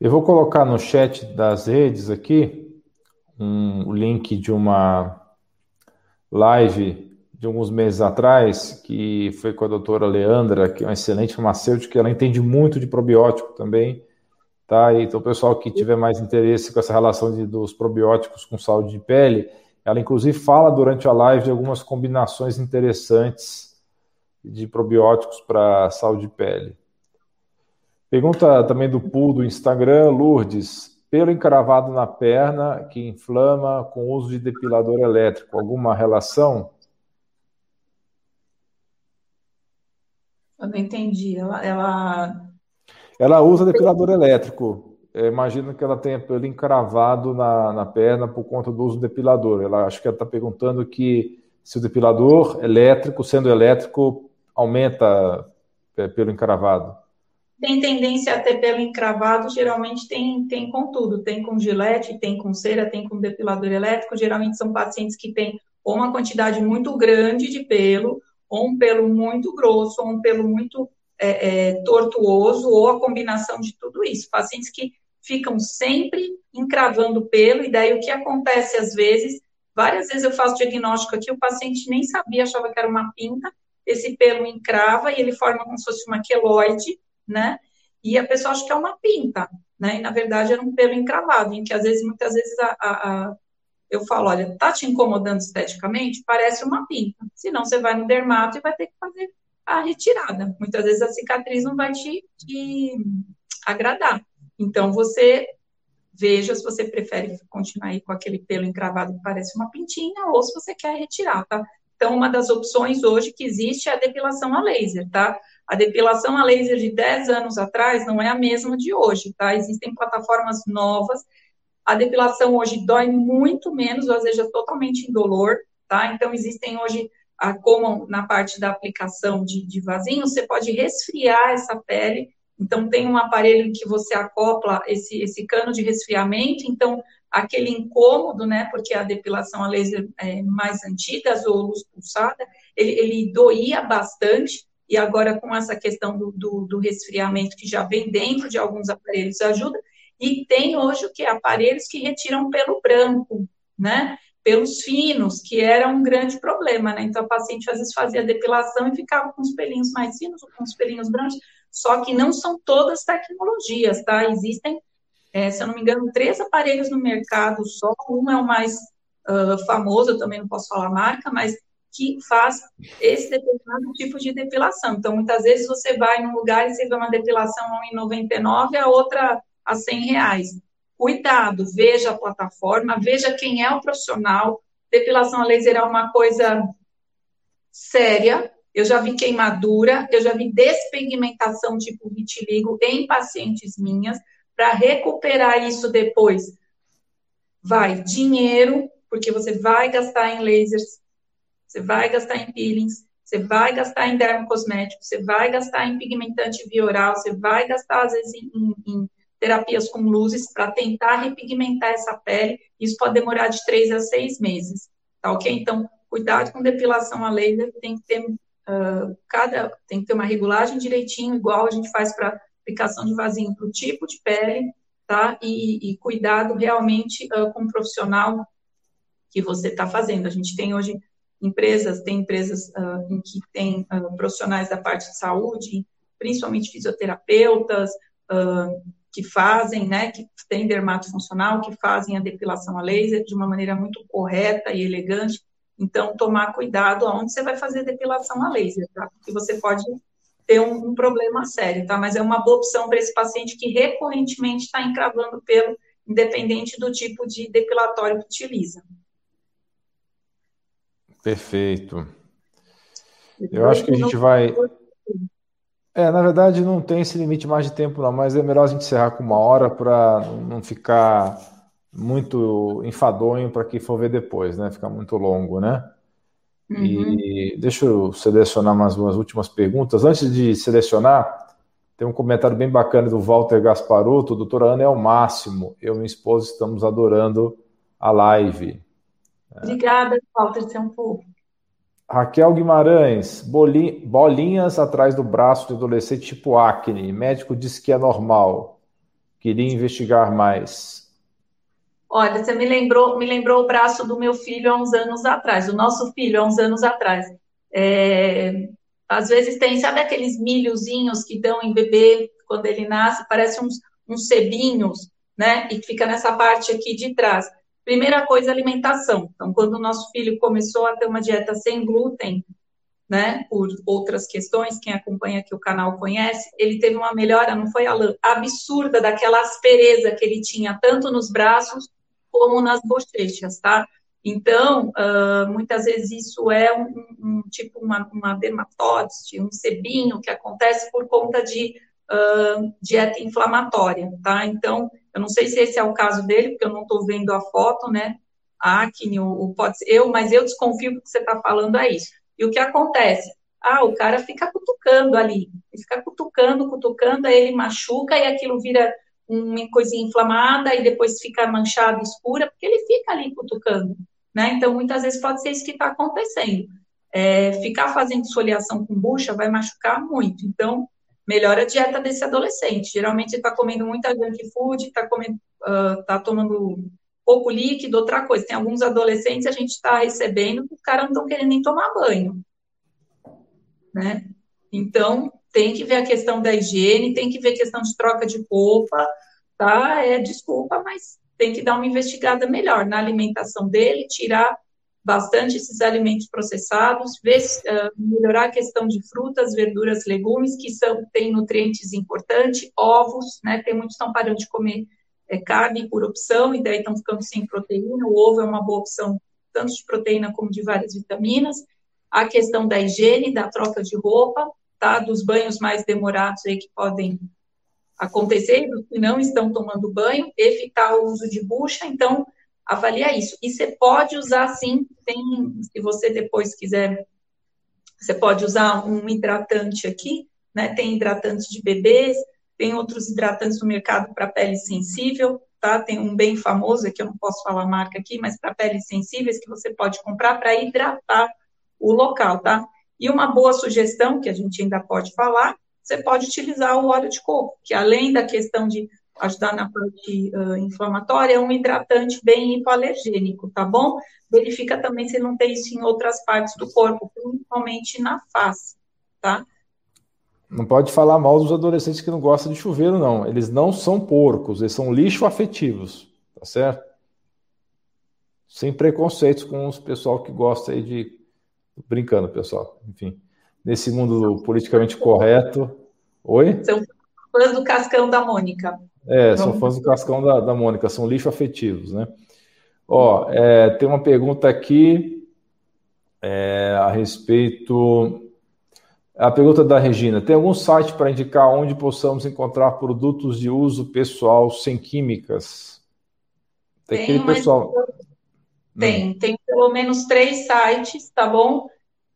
Speaker 1: Eu vou colocar no chat das redes aqui um, link de uma live de alguns meses atrás, que foi com a doutora Leandra, que é uma excelente farmacêutica, ela entende muito de probiótico também, tá? Então, o pessoal que tiver mais interesse com essa relação de, dos probióticos com saúde de pele, ela inclusive fala durante a live de algumas combinações interessantes de probióticos para saúde de pele. Pergunta também do pool do Instagram, Lourdes. Pelo encravado na perna que inflama com uso de depilador elétrico, alguma relação?
Speaker 2: Eu não entendi. Ela, ela...
Speaker 1: ela usa depilador elétrico. Eu imagino que ela tenha pelo encravado na, na perna por conta do uso do depilador. Ela acho que ela está perguntando que se o depilador elétrico, sendo elétrico, aumenta é, pelo encravado.
Speaker 2: Tem tendência a ter pelo encravado, geralmente tem, tem com tudo, tem com gilete, tem com cera, tem com depilador elétrico, geralmente são pacientes que têm ou uma quantidade muito grande de pelo, ou um pelo muito grosso, ou um pelo muito é, é, tortuoso, ou a combinação de tudo isso. Pacientes que ficam sempre encravando pelo, e daí o que acontece às vezes, várias vezes eu faço diagnóstico aqui, o paciente nem sabia, achava que era uma pinta, esse pelo encrava e ele forma como se fosse uma queloide, né? E a pessoa acha que é uma pinta, né? E na verdade era um pelo encravado, em que às vezes, muitas vezes, a, a, a, eu falo, olha, tá te incomodando esteticamente? Parece uma pinta. Senão você vai no dermato e vai ter que fazer a retirada. Muitas vezes a cicatriz não vai te, te agradar. Então você veja se você prefere continuar aí com aquele pelo encravado que parece uma pintinha ou se você quer retirar, tá? Então, uma das opções hoje que existe é a depilação a laser, tá? A depilação a laser de 10 anos atrás não é a mesma de hoje, tá? Existem plataformas novas. A depilação hoje dói muito menos, ou vezes é totalmente indolor, tá? Então, existem hoje, como na parte da aplicação de, de vasinho, você pode resfriar essa pele. Então, tem um aparelho que você acopla esse, esse cano de resfriamento. Então, aquele incômodo, né? Porque a depilação a laser é mais antigas ou luz pulsada, ele, ele doía bastante e agora com essa questão do, do, do, resfriamento que já vem dentro de alguns aparelhos ajuda, e tem hoje o que? Aparelhos que retiram pelo branco, né? Pelos finos, que era um grande problema, né? Então a paciente às vezes fazia depilação e ficava com os pelinhos mais finos ou com os pelinhos brancos, só que não são todas tecnologias, tá? Existem, é, se eu não me engano, três aparelhos no mercado só, um é o mais uh, famoso, eu também não posso falar a marca, mas que faz esse determinado tipo de depilação. Então, muitas vezes você vai num lugar e você vê uma depilação em 99 a outra a 100 reais. Cuidado, veja a plataforma, veja quem é o profissional. Depilação a laser é uma coisa séria. Eu já vi queimadura, eu já vi despigmentação tipo vitiligo em pacientes minhas. Para recuperar isso depois, vai dinheiro, porque você vai gastar em lasers você vai gastar em peelings, você vai gastar em dermocosméticos, você vai gastar em pigmentante via oral, você vai gastar, às vezes, em, em terapias com luzes para tentar repigmentar essa pele. Isso pode demorar de três a seis meses, tá ok? Então, cuidado com depilação a laser, tem que ter uh, cada, tem que ter uma regulagem direitinho, igual a gente faz para aplicação de vasinho para o tipo de pele, tá? E, e cuidado realmente uh, com o profissional que você está fazendo. A gente tem hoje empresas, tem empresas uh, em que tem profissionais da parte de saúde, principalmente fisioterapeutas, uh, que fazem, né, que tem dermato funcional, que fazem a depilação a laser de uma maneira muito correta e elegante. Então, tomar cuidado aonde você vai fazer depilação a laser, tá? Porque você pode ter um, um problema sério, tá? Mas é uma boa opção para esse paciente que recorrentemente está encravando pelo, independente do tipo de depilatório que utiliza.
Speaker 1: Perfeito. Eu acho que a gente vai. É, na verdade, não tem esse limite mais de tempo, não, mas é melhor a gente encerrar com uma hora para não ficar muito enfadonho para quem for ver depois, né? Ficar muito longo, né? Uhum. E deixa eu selecionar mais umas últimas perguntas. Antes de selecionar, tem um comentário bem bacana do Walter Gasparotto. Doutora Ana é o máximo. Eu e minha esposa estamos adorando a live.
Speaker 2: Obrigada, Walter, pouco.
Speaker 1: Raquel Guimarães, bolinhas atrás do braço de adolescente tipo acne. Médico disse que é normal. Queria investigar mais.
Speaker 2: Olha, você me lembrou, me lembrou o braço do meu filho há uns anos atrás, do nosso filho há uns anos atrás. É, às vezes tem, sabe aqueles milhozinhos que dão em bebê quando ele nasce? Parece uns, uns cebinhos, né? E fica nessa parte aqui de trás. Primeira coisa, alimentação. Então, quando o nosso filho começou a ter uma dieta sem glúten, né, por outras questões, quem acompanha aqui o canal conhece, ele teve uma melhora, não foi absurda daquela aspereza que ele tinha tanto nos braços como nas bochechas, tá? Então, uh, muitas vezes isso é um, um tipo uma, uma dermatose, um sebinho que acontece por conta de uh, dieta inflamatória, tá? Então, eu não sei se esse é o caso dele, porque eu não estou vendo a foto, né? A acne, o, pode ser, eu, mas eu desconfio que você está falando é isso. E o que acontece? Ah, o cara fica cutucando ali, ele fica cutucando, cutucando, aí ele machuca e aquilo vira uma coisinha inflamada e depois fica manchada, escura, porque ele fica ali cutucando, né? Então, muitas vezes pode ser isso que está acontecendo. É, ficar fazendo esfoliação com bucha vai machucar muito. Então, melhora a dieta desse adolescente. Geralmente, ele está comendo muita junk food, está uh, tá tomando pouco líquido, outra coisa. Tem alguns adolescentes a gente está recebendo que os caras não estão querendo nem tomar banho, né? Então, tem que ver a questão da higiene, tem que ver a questão de troca de roupa, tá? É desculpa, mas tem que dar uma investigada melhor na alimentação dele, tirar bastante esses alimentos processados, ver, uh, melhorar a questão de frutas, verduras, legumes, que são, têm nutrientes importantes, ovos, né? Tem muitos que estão parando de comer é, carne por opção, e daí estão ficando sem proteína. O ovo é uma boa opção, tanto de proteína como de várias vitaminas. A questão da higiene, da troca de roupa, tá? Dos banhos mais demorados aí que podem acontecer, que não estão tomando banho, evitar o uso de bucha, então avalia isso. E você pode usar sim, tem, se você depois quiser, você pode usar um hidratante aqui, né? Tem hidratante de bebês, tem outros hidratantes no mercado para pele sensível, tá? Tem um bem famoso, que eu não posso falar a marca aqui, mas para peles sensíveis que você pode comprar para hidratar o local, tá? E uma boa sugestão, que a gente ainda pode falar, você pode utilizar o óleo de coco, que além da questão de ajudar na parte uh, inflamatória, é um hidratante bem hipoalergênico, tá bom? Verifica também se não tem isso em outras partes do corpo, principalmente na face, tá?
Speaker 1: Não pode falar mal dos adolescentes que não gostam de chuveiro, não. Eles não são porcos, eles são lixo afetivos, tá certo? Sem preconceitos com os pessoal que gosta aí de brincando, pessoal. Enfim, nesse mundo politicamente correto. Oi?
Speaker 2: São fãs do Cascão da Mônica.
Speaker 1: É, são fãs do Cascão da, da Mônica, são lixo afetivos, né? Ó, é, tem uma pergunta aqui é, a respeito. A pergunta da Regina: tem algum site para indicar onde possamos encontrar produtos de uso pessoal sem químicas?
Speaker 2: Tem, tem aquele pessoal. Tem, hum. tem pelo menos três sites, tá bom?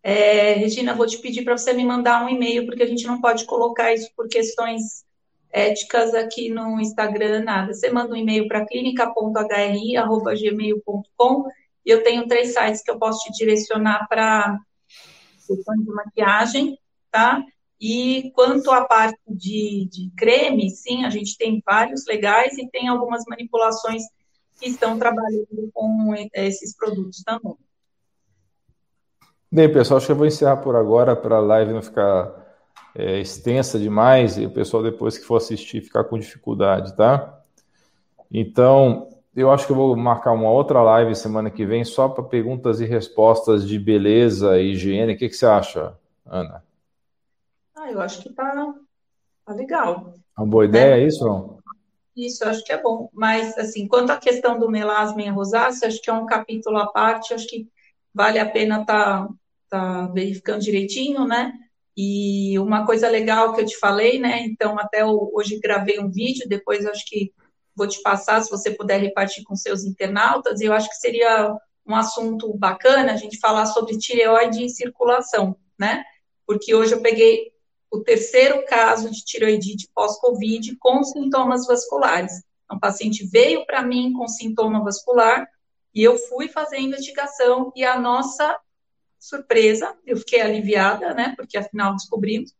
Speaker 2: É, Regina, vou te pedir para você me mandar um e-mail, porque a gente não pode colocar isso por questões éticas aqui no Instagram, nada. Você manda um e-mail para clínica.hri.gmail.com e eu tenho três sites que eu posso te direcionar para questões de maquiagem, tá? E quanto à parte de, de creme, sim, a gente tem vários legais e tem algumas manipulações que estão trabalhando com esses produtos também.
Speaker 1: Bem, pessoal, acho que eu vou encerrar por agora para a live não ficar é, extensa demais e o pessoal depois que for assistir ficar com dificuldade, tá? Então, eu acho que eu vou marcar uma outra live semana que vem só para perguntas e respostas de beleza e higiene. O que, que você acha, Ana?
Speaker 2: Ah, eu acho que tá, tá legal.
Speaker 1: Uma boa ideia, é, é isso? Não?
Speaker 2: Isso, acho que é bom. Mas, assim, quanto à questão do melasma e rosácea, acho que é um capítulo à parte, acho que vale a pena estar tá, tá verificando direitinho, né? E uma coisa legal que eu te falei, né? Então, até hoje gravei um vídeo, depois acho que vou te passar, se você puder repartir com seus internautas, e eu acho que seria um assunto bacana a gente falar sobre tireoide e circulação, né? Porque hoje eu peguei o terceiro caso de tiroidite pós-Covid com sintomas vasculares. Então, o paciente veio para mim com sintoma vascular e eu fui fazer a investigação e a nossa surpresa, eu fiquei aliviada, né, porque afinal descobrimos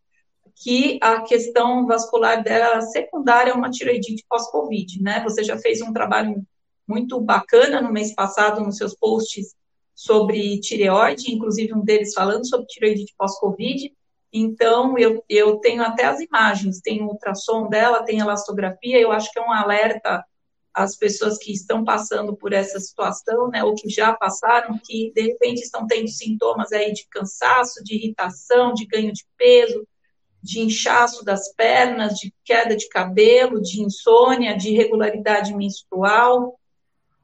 Speaker 2: que a questão vascular dela secundária é uma tiroidite pós-Covid, né? Você já fez um trabalho muito bacana no mês passado nos seus posts sobre tireoide, inclusive um deles falando sobre tiroidite pós-Covid. Então, eu, eu tenho até as imagens, tem ultrassom dela, tem elastografia, eu acho que é um alerta às pessoas que estão passando por essa situação, né, ou que já passaram, que de repente estão tendo sintomas aí de cansaço, de irritação, de ganho de peso, de inchaço das pernas, de queda de cabelo, de insônia, de irregularidade menstrual,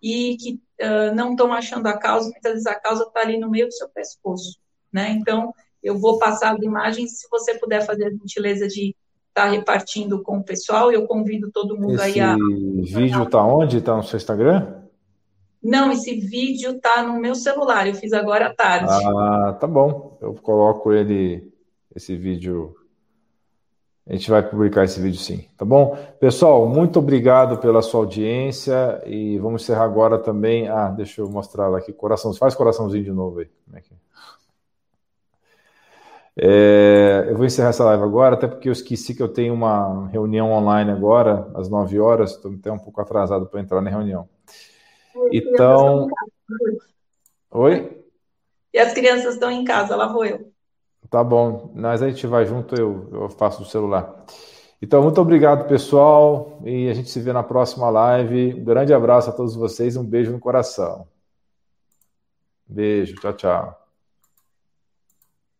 Speaker 2: e que uh, não estão achando a causa, muitas vezes a causa está ali no meio do seu pescoço, né? Então, eu vou passar as imagens, se você puder fazer a gentileza de estar tá repartindo com o pessoal, eu convido todo mundo
Speaker 1: Esse
Speaker 2: aí a...
Speaker 1: Esse vídeo está onde? Está no seu Instagram?
Speaker 2: Não, esse vídeo está no meu celular, eu fiz agora à tarde.
Speaker 1: Ah, tá bom. Eu coloco ele, esse vídeo a gente vai publicar esse vídeo sim, tá bom? Pessoal, muito obrigado pela sua audiência e vamos encerrar agora também. Ah, deixa eu mostrar aqui, coração. Faz coraçãozinho de novo aí. Como é que é? É, eu vou encerrar essa live agora, até porque eu esqueci que eu tenho uma reunião online agora, às 9 horas, estou até um pouco atrasado para entrar na reunião. Então. Oi?
Speaker 2: E as crianças estão em casa, lá vou eu.
Speaker 1: Tá bom, mas a gente vai junto, eu, eu faço do celular. Então, muito obrigado, pessoal, e a gente se vê na próxima live. Um grande abraço a todos vocês, um beijo no coração. Beijo, tchau, tchau.